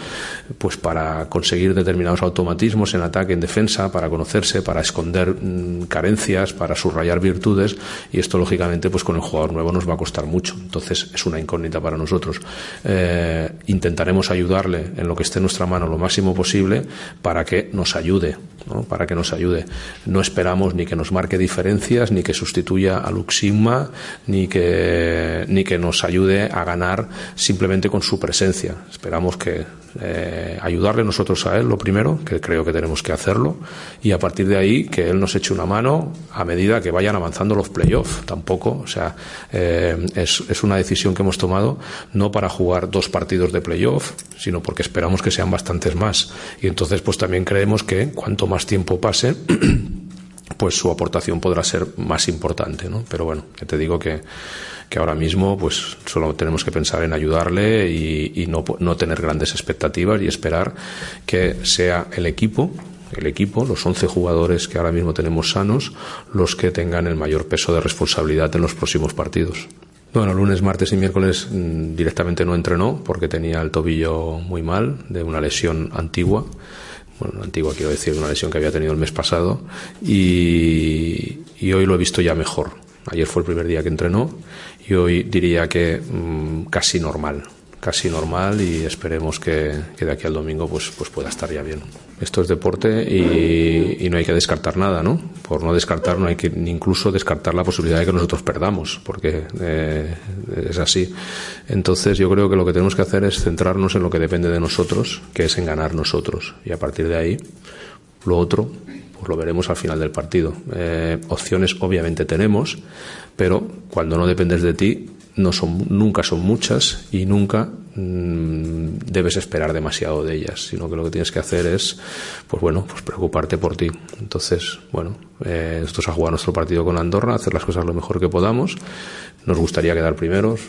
pues para conseguir determinados automatismos en ataque, en defensa, para conocerse, para esconder mm, carencias, para subrayar virtudes y esto lógicamente pues con el jugador nuevo nos va a costar mucho. Entonces es una incógnita para nosotros. Eh, intentaremos ayudarle en lo que esté en nuestra mano lo máximo posible para que nos ayude, para que nos ayude. No esperamos ni que nos marque diferencias, ni que sustituya a Luxigma, ni que ni que nos ayude a ganar simplemente con su presencia. Esperamos que eh, ayudarle nosotros a él, lo primero, que creo que tenemos que hacerlo, y a partir de ahí que él nos eche una mano a medida que vayan avanzando los playoffs. Tampoco, o sea, eh, es, es, una decisión que hemos tomado no para jugar dos partidos de playoff, sino porque esperamos que sean bastantes más. Y entonces, pues también creemos que cuanto más tiempo pase, pues su aportación podrá ser más importante, ¿no? Pero bueno, que te digo que, que ahora mismo pues solo tenemos que pensar en ayudarle y, no, no, tener grandes expectativas y esperar que sea el equipo el equipo, los 11 jugadores que ahora mismo tenemos sanos, los que tengan el mayor peso de responsabilidad en los próximos partidos. Bueno, lunes, martes y miércoles mm, directamente no entrenó porque tenía el tobillo muy mal de una lesión antigua bueno, antigua quiero decir, una lesión que había tenido el mes pasado y, hoy lo he visto ya mejor. Ayer fue el primer día que entrenó y hoy diría que mm, casi normal casi normal y esperemos que, de aquí al domingo pues, pues pueda estar ya bien. Esto es deporte y, no hay que descartar nada, ¿no? Por no descartar no hay que incluso descartar la posibilidad de que nosotros perdamos, porque eh, es así. Entonces yo creo que lo que tenemos que hacer es centrarnos en lo que depende de nosotros, que es en ganar nosotros. Y a partir de ahí, lo otro, pues lo veremos al final del partido. Eh, opciones obviamente tenemos, pero cuando no dependes de ti, no son, nunca son muchas y nunca mm, debes esperar demasiado de ellas, sino que lo que tienes que hacer es, pues bueno, pues preocuparte por ti. Entonces, bueno, eh, es a jugar nuestro partido con Andorra, hacer las cosas lo mejor que podamos. Nos gustaría quedar primeros,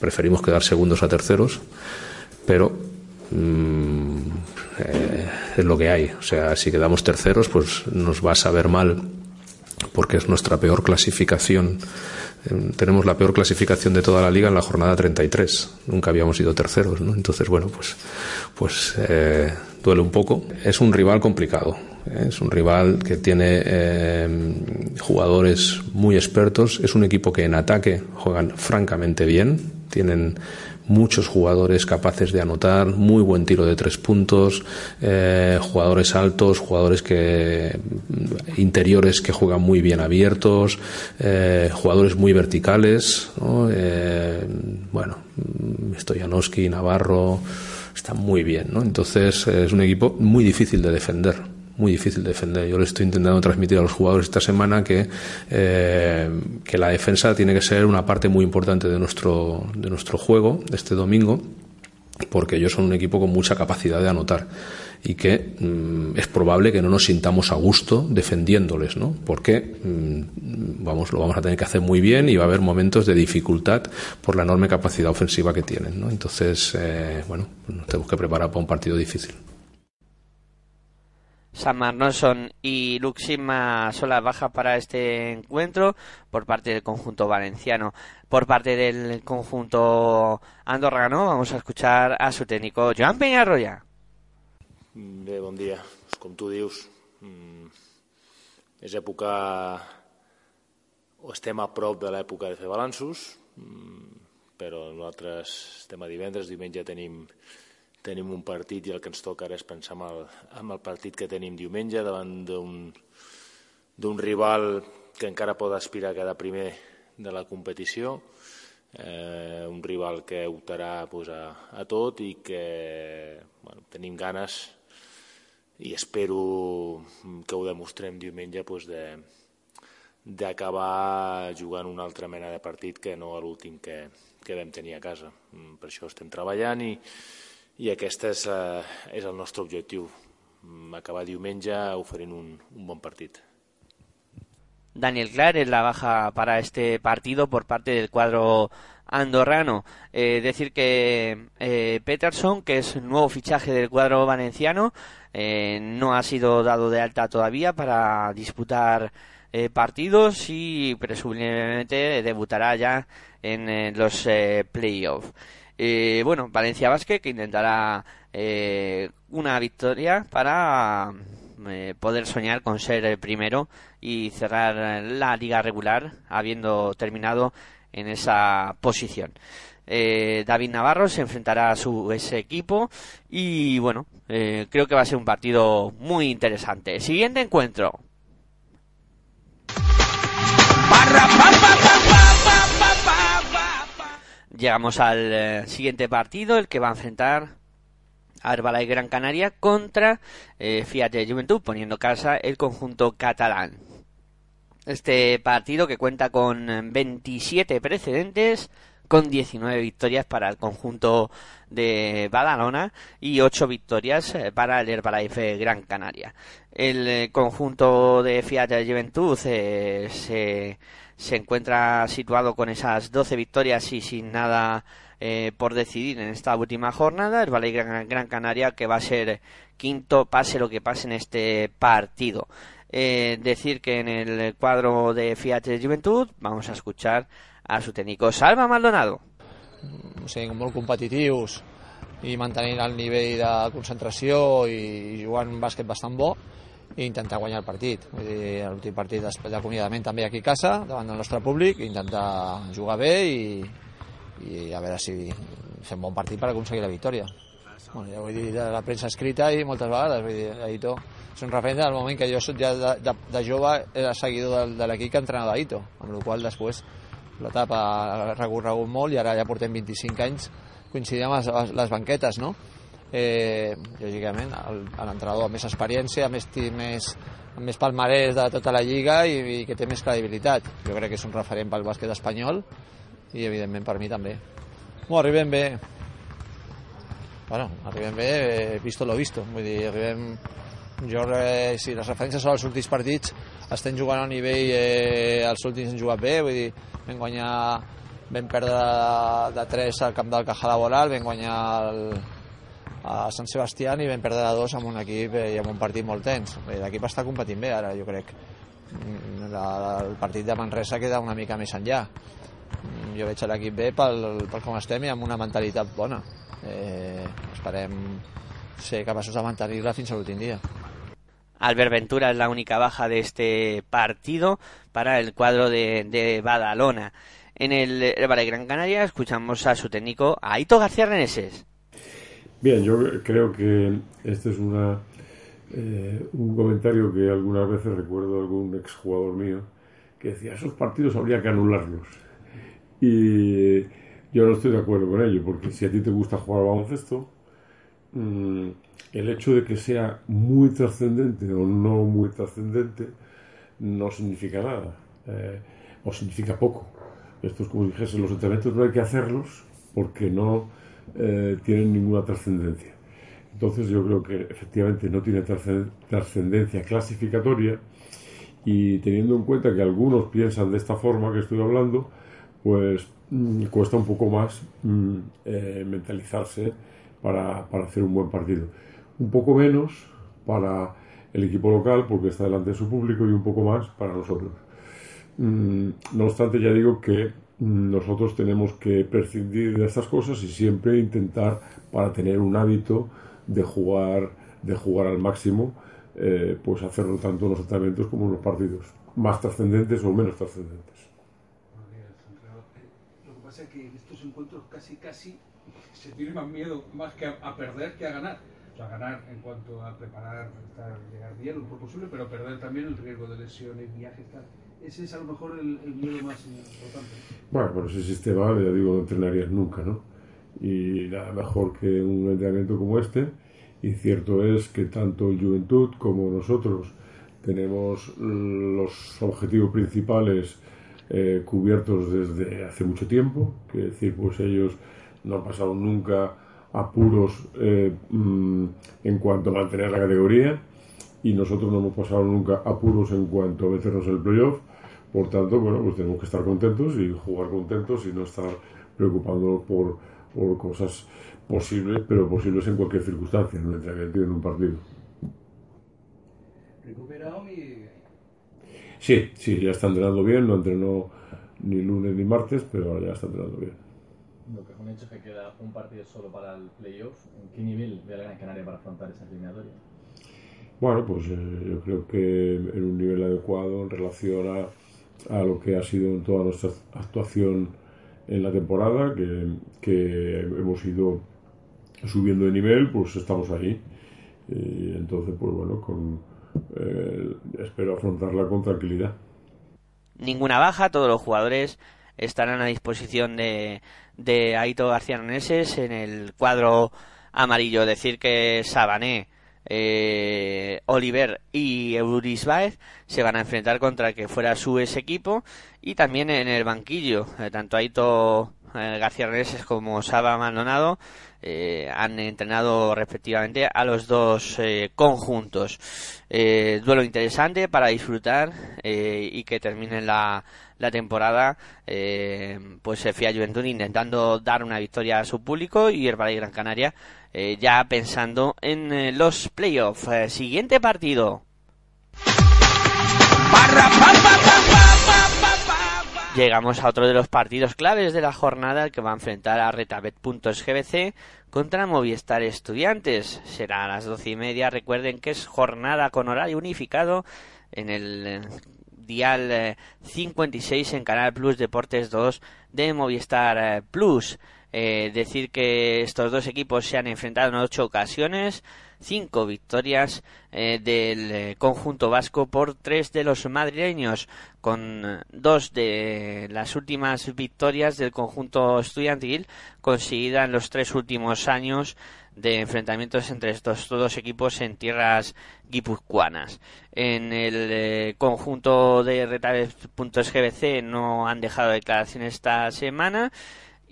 preferimos quedar segundos a terceros, pero mm, eh, es lo que hay. O sea, si quedamos terceros, pues nos va a saber mal porque es nuestra peor clasificación. Eh, tenemos la peor clasificación de toda la liga en la jornada 33. Nunca habíamos sido terceros, ¿no? Entonces, bueno, pues, pues eh, duele un poco. Es un rival complicado. ¿eh? Es un rival que tiene eh, jugadores muy expertos. Es un equipo que en ataque juegan francamente bien. Tienen muchos jugadores capaces de anotar, muy buen tiro de tres puntos, eh, jugadores altos, jugadores que interiores que juegan muy bien abiertos, eh, jugadores muy verticales, eh, bueno, Stojanowski, Navarro, están muy bien, ¿no? Entonces es un equipo muy difícil de defender muy difícil de defender. Yo le estoy intentando transmitir a los jugadores esta semana que, eh, que la defensa tiene que ser una parte muy importante de nuestro, de nuestro juego este domingo, porque ellos son un equipo con mucha capacidad de anotar y que mm, es probable que no nos sintamos a gusto defendiéndoles, ¿no? Porque mm, vamos, lo vamos a tener que hacer muy bien y va a haber momentos de dificultad por la enorme capacidad ofensiva que tienen, ¿no? Entonces, eh, bueno, nos tenemos que preparar para un partido difícil. Sam Marnoson y Luxima son las bajas para este encuentro por parte del conjunto valenciano. Por parte del conjunto andorrano vamos a escuchar a su técnico Joan Peñarroya. Bé, bon dia. Com tu dius, mm, és època o estem a prop de l'època de fer balanços, mm, però nosaltres estem a divendres, diumenge tenim tenim un partit i el que ens toca ara és pensar en el, el partit que tenim diumenge davant d'un rival que encara pot aspirar a quedar primer de la competició, eh, un rival que optarà pues, a, a tot i que bueno, tenim ganes i espero que ho demostrem diumenge pues, de d'acabar jugant una altra mena de partit que no l'últim que, que vam tenir a casa. Mm, Per això estem treballant i, i aquest és, eh, és el nostre objectiu, mm, acabar diumenge oferint un, un bon partit. Daniel Clar es la baja para este partido por parte del cuadro andorrano. Eh, decir que eh, Peterson, que es un nuevo fichaje del cuadro valenciano, eh, no ha sido dado de alta todavía para disputar eh, partidos y presumiblemente debutará ya en los playoffs. Eh, bueno, Valencia Basket que intentará eh, una victoria para eh, poder soñar con ser el primero y cerrar la liga regular habiendo terminado en esa posición. Eh, David Navarro se enfrentará a su ese equipo y bueno, eh, creo que va a ser un partido muy interesante. Siguiente encuentro. Llegamos al eh, siguiente partido, el que va a enfrentar a Herbalife Gran Canaria contra eh, Fiat de Juventud, poniendo casa el conjunto catalán. Este partido que cuenta con eh, 27 precedentes, con 19 victorias para el conjunto de Badalona y 8 victorias eh, para el Herbalife Gran Canaria. El eh, conjunto de Fiat de Juventud eh, se, se encuentra situado con esas 12 victorias y sin nada eh, por decidir en esta última jornada. El Valle Gran, Gran Canaria que va a ser quinto pase lo que pase en este partido. Eh, decir que en el cuadro de Fiat de Juventud vamos a escuchar a su técnico Salva Maldonado. o sigui, molt competitius i mantenint el nivell de concentració i jugant un bàsquet bastant bo i intentar guanyar el partit. Vull dir, l'últim partit d'acomiadament també aquí a casa, davant del nostre públic, intentar jugar bé i, i a veure si fem bon partit per aconseguir la victòria. Bueno, ja he dit de la premsa escrita i moltes vegades, vull dir, Aito és un referent moment que jo soc ja de, de, de jove era seguidor de, de l'equip que entrenava Aito, amb la qual després l'etapa ha recorregut molt i ara ja portem 25 anys coincidint amb les, les banquetes, no? Eh, lògicament, l'entrenador amb més experiència, més, ti- més, amb més palmarès de tota la lliga i, i que té més credibilitat. Jo crec que és un referent pel bàsquet espanyol i, evidentment, per mi també. Bueno, arribem bé. Bueno, arribem bé, eh, visto lo visto. Vull dir, arribem... Jo, eh, si les referències són els últims partits, estem jugant a nivell, eh, els últims hem jugat bé, vull dir, vam guanyar, vam perdre de, de 3 al camp del Caja Laboral, vam guanyar el, a Sant Sebastián i vam perdre de 2 amb un equip eh, i amb un partit molt tens. Bé, L'equip està competint bé ara, jo crec. Mm, la, el partit de Manresa queda una mica més enllà. Mm, Jo veig l'equip bé pel, pel com estem i amb una mentalitat bona. Eh, esperem ser capaços de mantenir-la fins a l'últim dia. Albert Ventura es la única baja de este partido para el cuadro de, de Badalona. En el Herbalife Gran Canaria escuchamos a su técnico Aito García Reneses. Bien, yo creo que este es una, eh, un comentario que algunas veces recuerdo a algún exjugador mío que decía, esos partidos habría que anularlos. Y yo no estoy de acuerdo con ello, porque si a ti te gusta jugar al baloncesto, mm, el hecho de que sea muy trascendente o no muy trascendente no significa nada, eh, o significa poco. Esto es como dijese, los entrenamientos no hay que hacerlos porque no eh, tienen ninguna trascendencia. Entonces yo creo que efectivamente no tiene trascen- trascendencia clasificatoria y teniendo en cuenta que algunos piensan de esta forma que estoy hablando, pues mm, cuesta un poco más mm, eh, mentalizarse para, para hacer un buen partido. Un poco menos para el equipo local porque está delante de su público y un poco más para nosotros. Mm, no obstante, ya digo que nosotros tenemos que prescindir de estas cosas y siempre intentar para tener un hábito de jugar, de jugar al máximo, eh, pues hacerlo tanto en los entrenamientos como en los partidos, más trascendentes o menos trascendentes. Lo que pasa es que en estos encuentros casi, casi se tiene más miedo más que a, a perder que a ganar. O sea, ganar en cuanto a preparar, estar, llegar bien, lo posible, pero perder también el riesgo de lesiones, viajes, tal. Ese es a lo mejor el, el miedo más importante. Bueno, pero ese sistema, ya digo, no entrenarías nunca, ¿no? Y nada mejor que un entrenamiento como este. Y cierto es que tanto el Juventud como nosotros tenemos los objetivos principales eh, cubiertos desde hace mucho tiempo. Que decir, pues ellos no han pasado nunca apuros eh, mm, en cuanto a mantener la categoría y nosotros no hemos pasado nunca apuros en cuanto a meternos en el playoff. Por tanto, bueno, pues tenemos que estar contentos y jugar contentos y no estar preocupándonos por, por cosas posibles, pero posibles en cualquier circunstancia, en un entrenamiento y en un partido. Recuperado y Sí, sí, ya está entrenando bien, no entrenó ni lunes ni martes, pero ahora ya está entrenando bien. Lo que es un hecho es que queda un partido solo para el playoff. ¿En qué nivel ve la Gran Canaria para afrontar esa eliminatoria? Bueno, pues eh, yo creo que en un nivel adecuado en relación a, a lo que ha sido en toda nuestra actuación en la temporada, que, que hemos ido subiendo de nivel, pues estamos ahí. Y entonces, pues bueno, con, eh, espero afrontarla con tranquilidad. Ninguna baja, todos los jugadores estarán a disposición de, de Aito García en el cuadro amarillo. Decir que Sabané, eh, Oliver y Euris Baez se van a enfrentar contra el que fuera su ex equipo y también en el banquillo, eh, tanto Aito García Reneses como Saba Maldonado eh, han entrenado respectivamente a los dos eh, conjuntos. Eh, duelo interesante para disfrutar eh, y que termine la, la temporada eh, pues FIA Juventud intentando dar una victoria a su público y Herbalife Gran Canaria eh, ya pensando en eh, los playoffs. Eh, siguiente partido. Llegamos a otro de los partidos claves de la jornada que va a enfrentar a Retabet.gbc contra Movistar Estudiantes. Será a las doce y media. Recuerden que es jornada con horario unificado en el eh, dial eh, 56 en Canal Plus Deportes 2 de Movistar eh, Plus. Eh, decir que estos dos equipos se han enfrentado en ocho ocasiones, cinco victorias eh, del eh, conjunto vasco por tres de los madrileños, con dos de las últimas victorias del conjunto estudiantil conseguida en los tres últimos años de enfrentamientos entre estos dos equipos en tierras guipuzcoanas. En el eh, conjunto de Retaves.gbc no han dejado declaraciones esta semana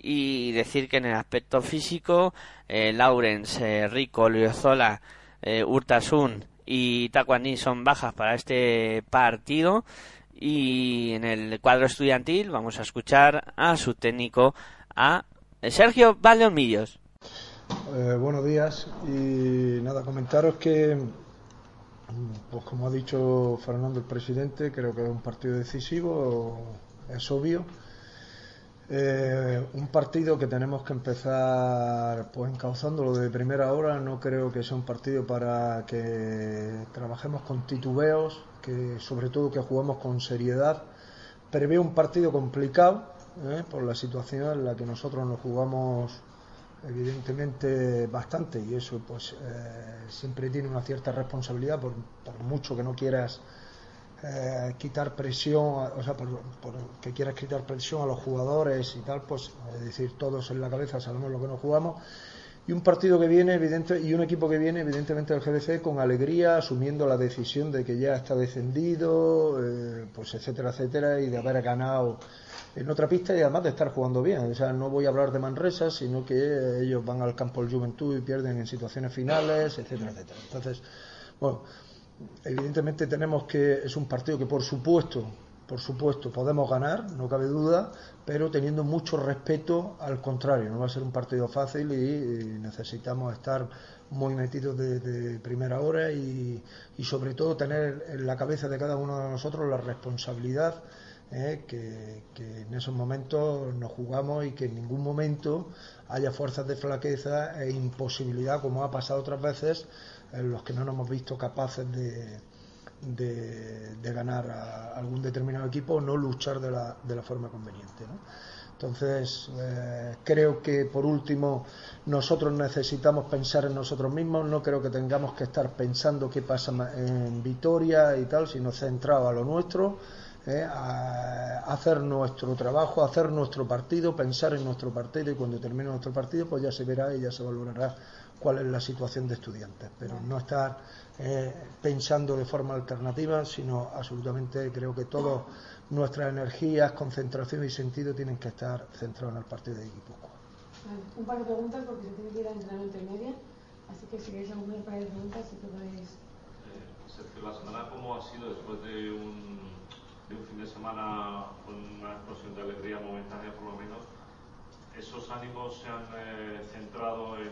y decir que en el aspecto físico eh, Laurens, eh, Rico, Liozola, eh, Urtasun y Tacuaní son bajas para este partido y en el cuadro estudiantil vamos a escuchar a su técnico a Sergio Valdeolmillos. Eh, buenos días y nada, comentaros que Pues como ha dicho Fernando el presidente, creo que es un partido decisivo, es obvio. Eh, un partido que tenemos que empezar pues encauzándolo de primera hora. No creo que sea un partido para que trabajemos con titubeos, que sobre todo que juguemos con seriedad. Prevé un partido complicado ¿eh? por la situación en la que nosotros nos jugamos evidentemente bastante y eso pues eh, siempre tiene una cierta responsabilidad por, mucho que no quieras eh, quitar presión o sea por, que quieras quitar presión a los jugadores y tal pues es decir todos en la cabeza sabemos lo que nos jugamos y un partido que viene evidente y un equipo que viene evidentemente del GBC con alegría asumiendo la decisión de que ya está descendido eh, pues etcétera etcétera y de haber ganado en otra pista y además de estar jugando bien. O sea, no voy a hablar de Manresa, sino que ellos van al campo del Juventud y pierden en situaciones finales, etcétera, etcétera. Entonces, bueno, evidentemente tenemos que es un partido que por supuesto, por supuesto podemos ganar, no cabe duda, pero teniendo mucho respeto al contrario. No va a ser un partido fácil y, necesitamos estar muy metidos de, primera hora y, y sobre todo tener en la cabeza de cada uno de nosotros la responsabilidad ¿eh? que, en esos momentos nos jugamos y que en ningún momento haya fuerzas de flaqueza e imposibilidad, como ha pasado otras veces, en los que no nos hemos visto capaces de, de, ganar a algún determinado equipo o no luchar de la, de la forma conveniente. Entonces, eh, creo que por último nosotros necesitamos pensar en nosotros mismos, no creo que tengamos que estar pensando qué pasa en Vitoria y tal, sino centrado a lo nuestro ¿eh? a hacer nuestro trabajo, hacer nuestro partido, pensar en nuestro partido y cuando termine nuestro partido pues ya se verá y ya se valorará cuál es la situación de estudiantes, pero no estar eh, pensando de forma alternativa, sino absolutamente creo que todas nuestras energías, concentración y sentido tienen que estar centrados en el partido de Guipúzcoa. Un par de preguntas porque se tiene que ir a entrenamiento intermedia, así que si queréis alguna par de preguntas, si podéis... Eh, la semana cómo ha sido después de un un fin de semana con una explosión de alegría momentánea por lo menos, ¿esos ánimos se han eh, centrado en,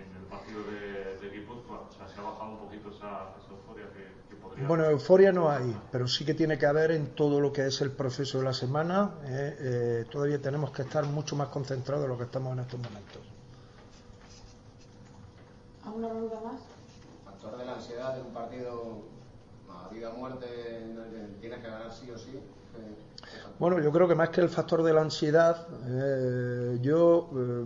el partido de, de Guipúzcoa? O sea, ¿se ha bajado un poquito esa, euforia que, podría Bueno, euforia no hay, pero sí que tiene que haber en todo lo que es el proceso de la semana. Eh, eh, todavía tenemos que estar mucho más concentrados de lo que estamos en estos momentos. ¿Alguna pregunta más? Factor de la ansiedad de un partido vida muerte tienes que ganar sí o sí. Bueno, yo creo que más que el factor de la ansiedad, eh, yo eh,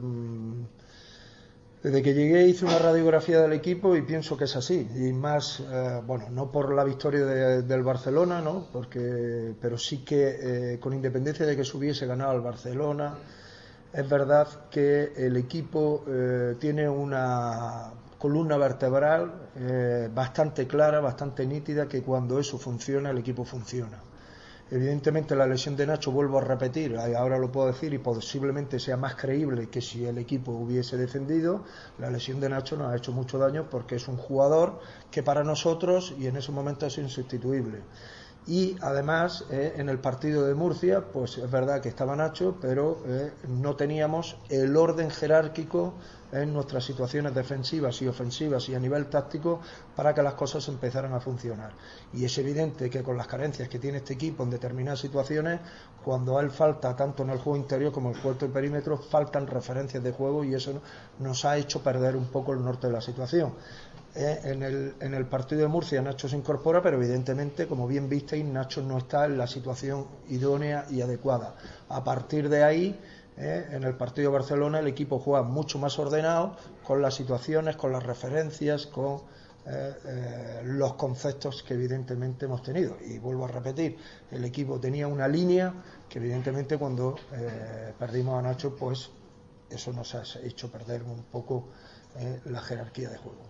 desde que llegué hice una radiografía del equipo y pienso que es así. Y más, eh, bueno, no por la victoria del Barcelona, ¿no? Porque, pero sí que con independencia de que se hubiese ganado el Barcelona, es verdad que el equipo tiene una columna vertebral eh, bastante clara, bastante nítida, que cuando eso funciona, el equipo funciona. Evidentemente la lesión de Nacho, vuelvo a repetir, ahora lo puedo decir y posiblemente sea más creíble que si el equipo hubiese defendido, la lesión de Nacho nos ha hecho mucho daño porque es un jugador que para nosotros y en ese momento es insustituible. Y además eh, en el partido de Murcia, pues es verdad que estaba Nacho, pero eh, no teníamos el orden jerárquico en nuestras situaciones defensivas y ofensivas y a nivel táctico para que las cosas empezaran a funcionar. Y es evidente que con las carencias que tiene este equipo en determinadas situaciones, cuando él falta tanto en el juego interior como en el de perímetro, faltan referencias de juego y eso nos ha hecho perder un poco el norte de la situación. Eh, en, el, en el partido de Murcia Nacho se incorpora, pero evidentemente, como bien visteis, Nacho no está en la situación idónea y adecuada. A partir de ahí, ¿eh? en el partido de Barcelona el equipo juega mucho más ordenado, con las situaciones, con las referencias, con eh, eh, los conceptos que evidentemente hemos tenido. Y vuelvo a repetir, el equipo tenía una línea que evidentemente cuando perdimos a Nacho, pues eso nos ha hecho perder un poco la jerarquía de juego.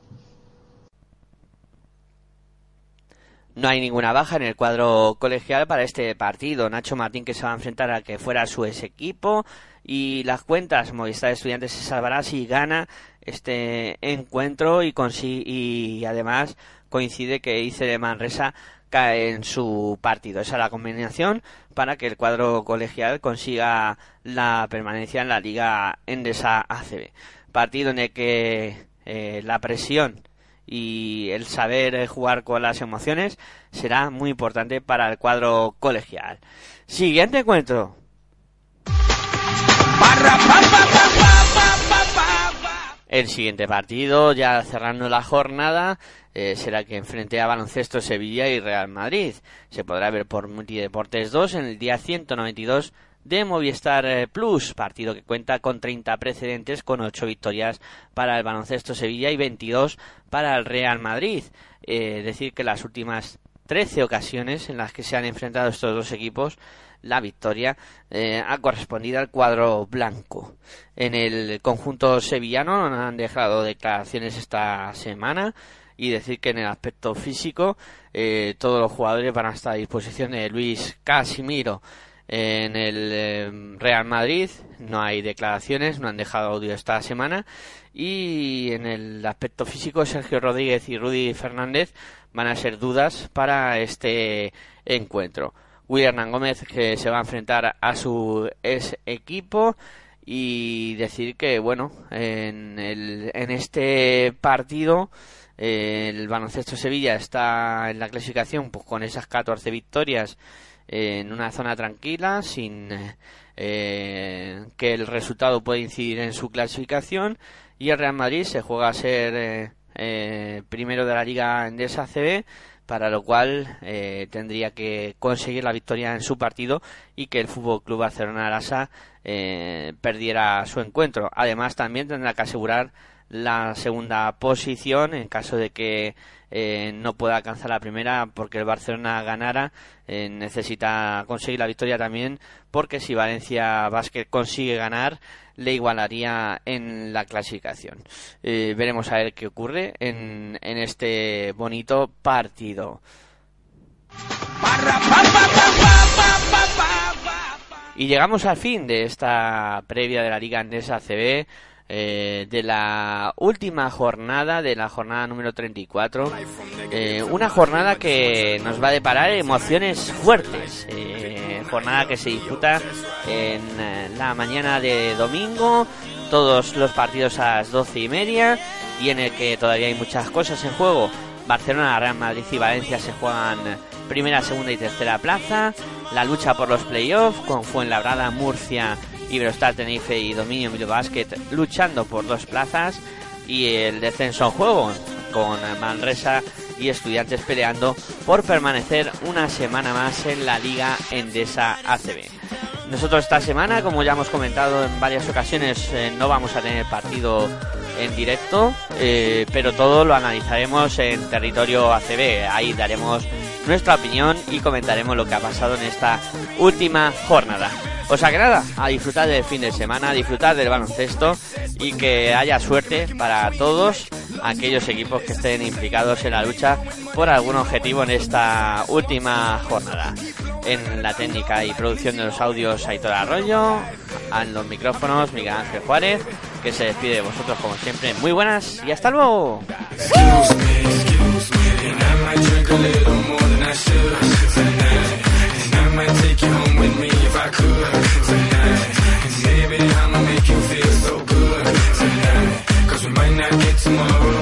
No hay ninguna baja en el cuadro colegial para este partido. Nacho Martín que se va a enfrentar a que fuera su ex equipo y las cuentas Movistar Estudiantes se salvará si gana este encuentro y, y además coincide que Ice de Manresa cae en su partido. Esa es la combinación para que el cuadro colegial consiga la permanencia en la Liga Endesa ACB. Partido en el que eh, la presión y el saber jugar con las emociones será muy importante para el cuadro colegial. Siguiente encuentro. El siguiente partido, ya cerrando la jornada, eh, será que enfrente a Baloncesto Sevilla y Real Madrid. Se podrá ver por Multideportes 2 en el día 192 de Movistar eh, Plus, partido que cuenta con 30 precedentes, con 8 victorias para el Baloncesto Sevilla y 22 para el Real Madrid. Eh, decir que las últimas 13 ocasiones en las que se han enfrentado estos dos equipos, la victoria eh, ha correspondido al cuadro blanco. En el conjunto sevillano han dejado declaraciones esta semana y decir que en el aspecto físico eh, todos los jugadores van a estar a disposición de Luis Casimiro. En el eh, Real Madrid no hay declaraciones, no han dejado audio esta semana. Y en el aspecto físico, Sergio Rodríguez y Rudy Fernández van a ser dudas para este encuentro. William Gómez que se va a enfrentar a su ex equipo y decir que bueno en, el, en este partido el baloncesto Sevilla está en la clasificación pues con esas 14 victorias en una zona tranquila, sin eh, que el resultado pueda incidir en su clasificación. Y el Real Madrid se juega a ser eh, eh, primero de la Liga Endesa CB, para lo cual tendría que conseguir la victoria en su partido y que el Fútbol Club Barcelona Arasa perdiera su encuentro. Además, también tendrá que asegurar la segunda posición en caso de que eh, no pueda alcanzar la primera porque el Barcelona ganara eh, necesita conseguir la victoria también porque si Valencia Basket consigue ganar le igualaría en la clasificación. Eh, veremos a ver qué ocurre en, en este bonito partido. Y llegamos al fin de esta previa de la Liga Andesa CB eh, de la última jornada, de la jornada número 34. Eh, una jornada que nos va a deparar emociones fuertes. Eh, jornada que se disputa en la mañana de domingo, todos los partidos a las doce y media y en el que todavía hay muchas cosas en juego. Barcelona, Real Madrid y Valencia se juegan primera, segunda y tercera plaza. La lucha por los playoffs con Fuenlabrada, Murcia Iberostar Tenerife y Dominio Emilio Basket luchando por dos plazas y el descenso en juego con Manresa y estudiantes peleando por permanecer una semana más en la Liga Endesa ACB. Nosotros esta semana, como ya hemos comentado en varias ocasiones, eh, no vamos a tener partido en directo, eh, pero todo lo analizaremos en territorio ACB. Ahí daremos nuestra opinión y comentaremos lo que ha pasado en esta última jornada. O sea que nada, a disfrutar del fin de semana, a disfrutar del baloncesto y que haya suerte para todos aquellos equipos que estén implicados en la lucha por algún objetivo en esta última jornada. En la técnica y producción de los audios, Aitor Arroyo, en los micrófonos, Miguel Ángel Juárez, que se despide de vosotros como siempre. Muy buenas y hasta luego. I could tonight. Cause baby, I'ma make you feel so good tonight. We might not get tomorrow.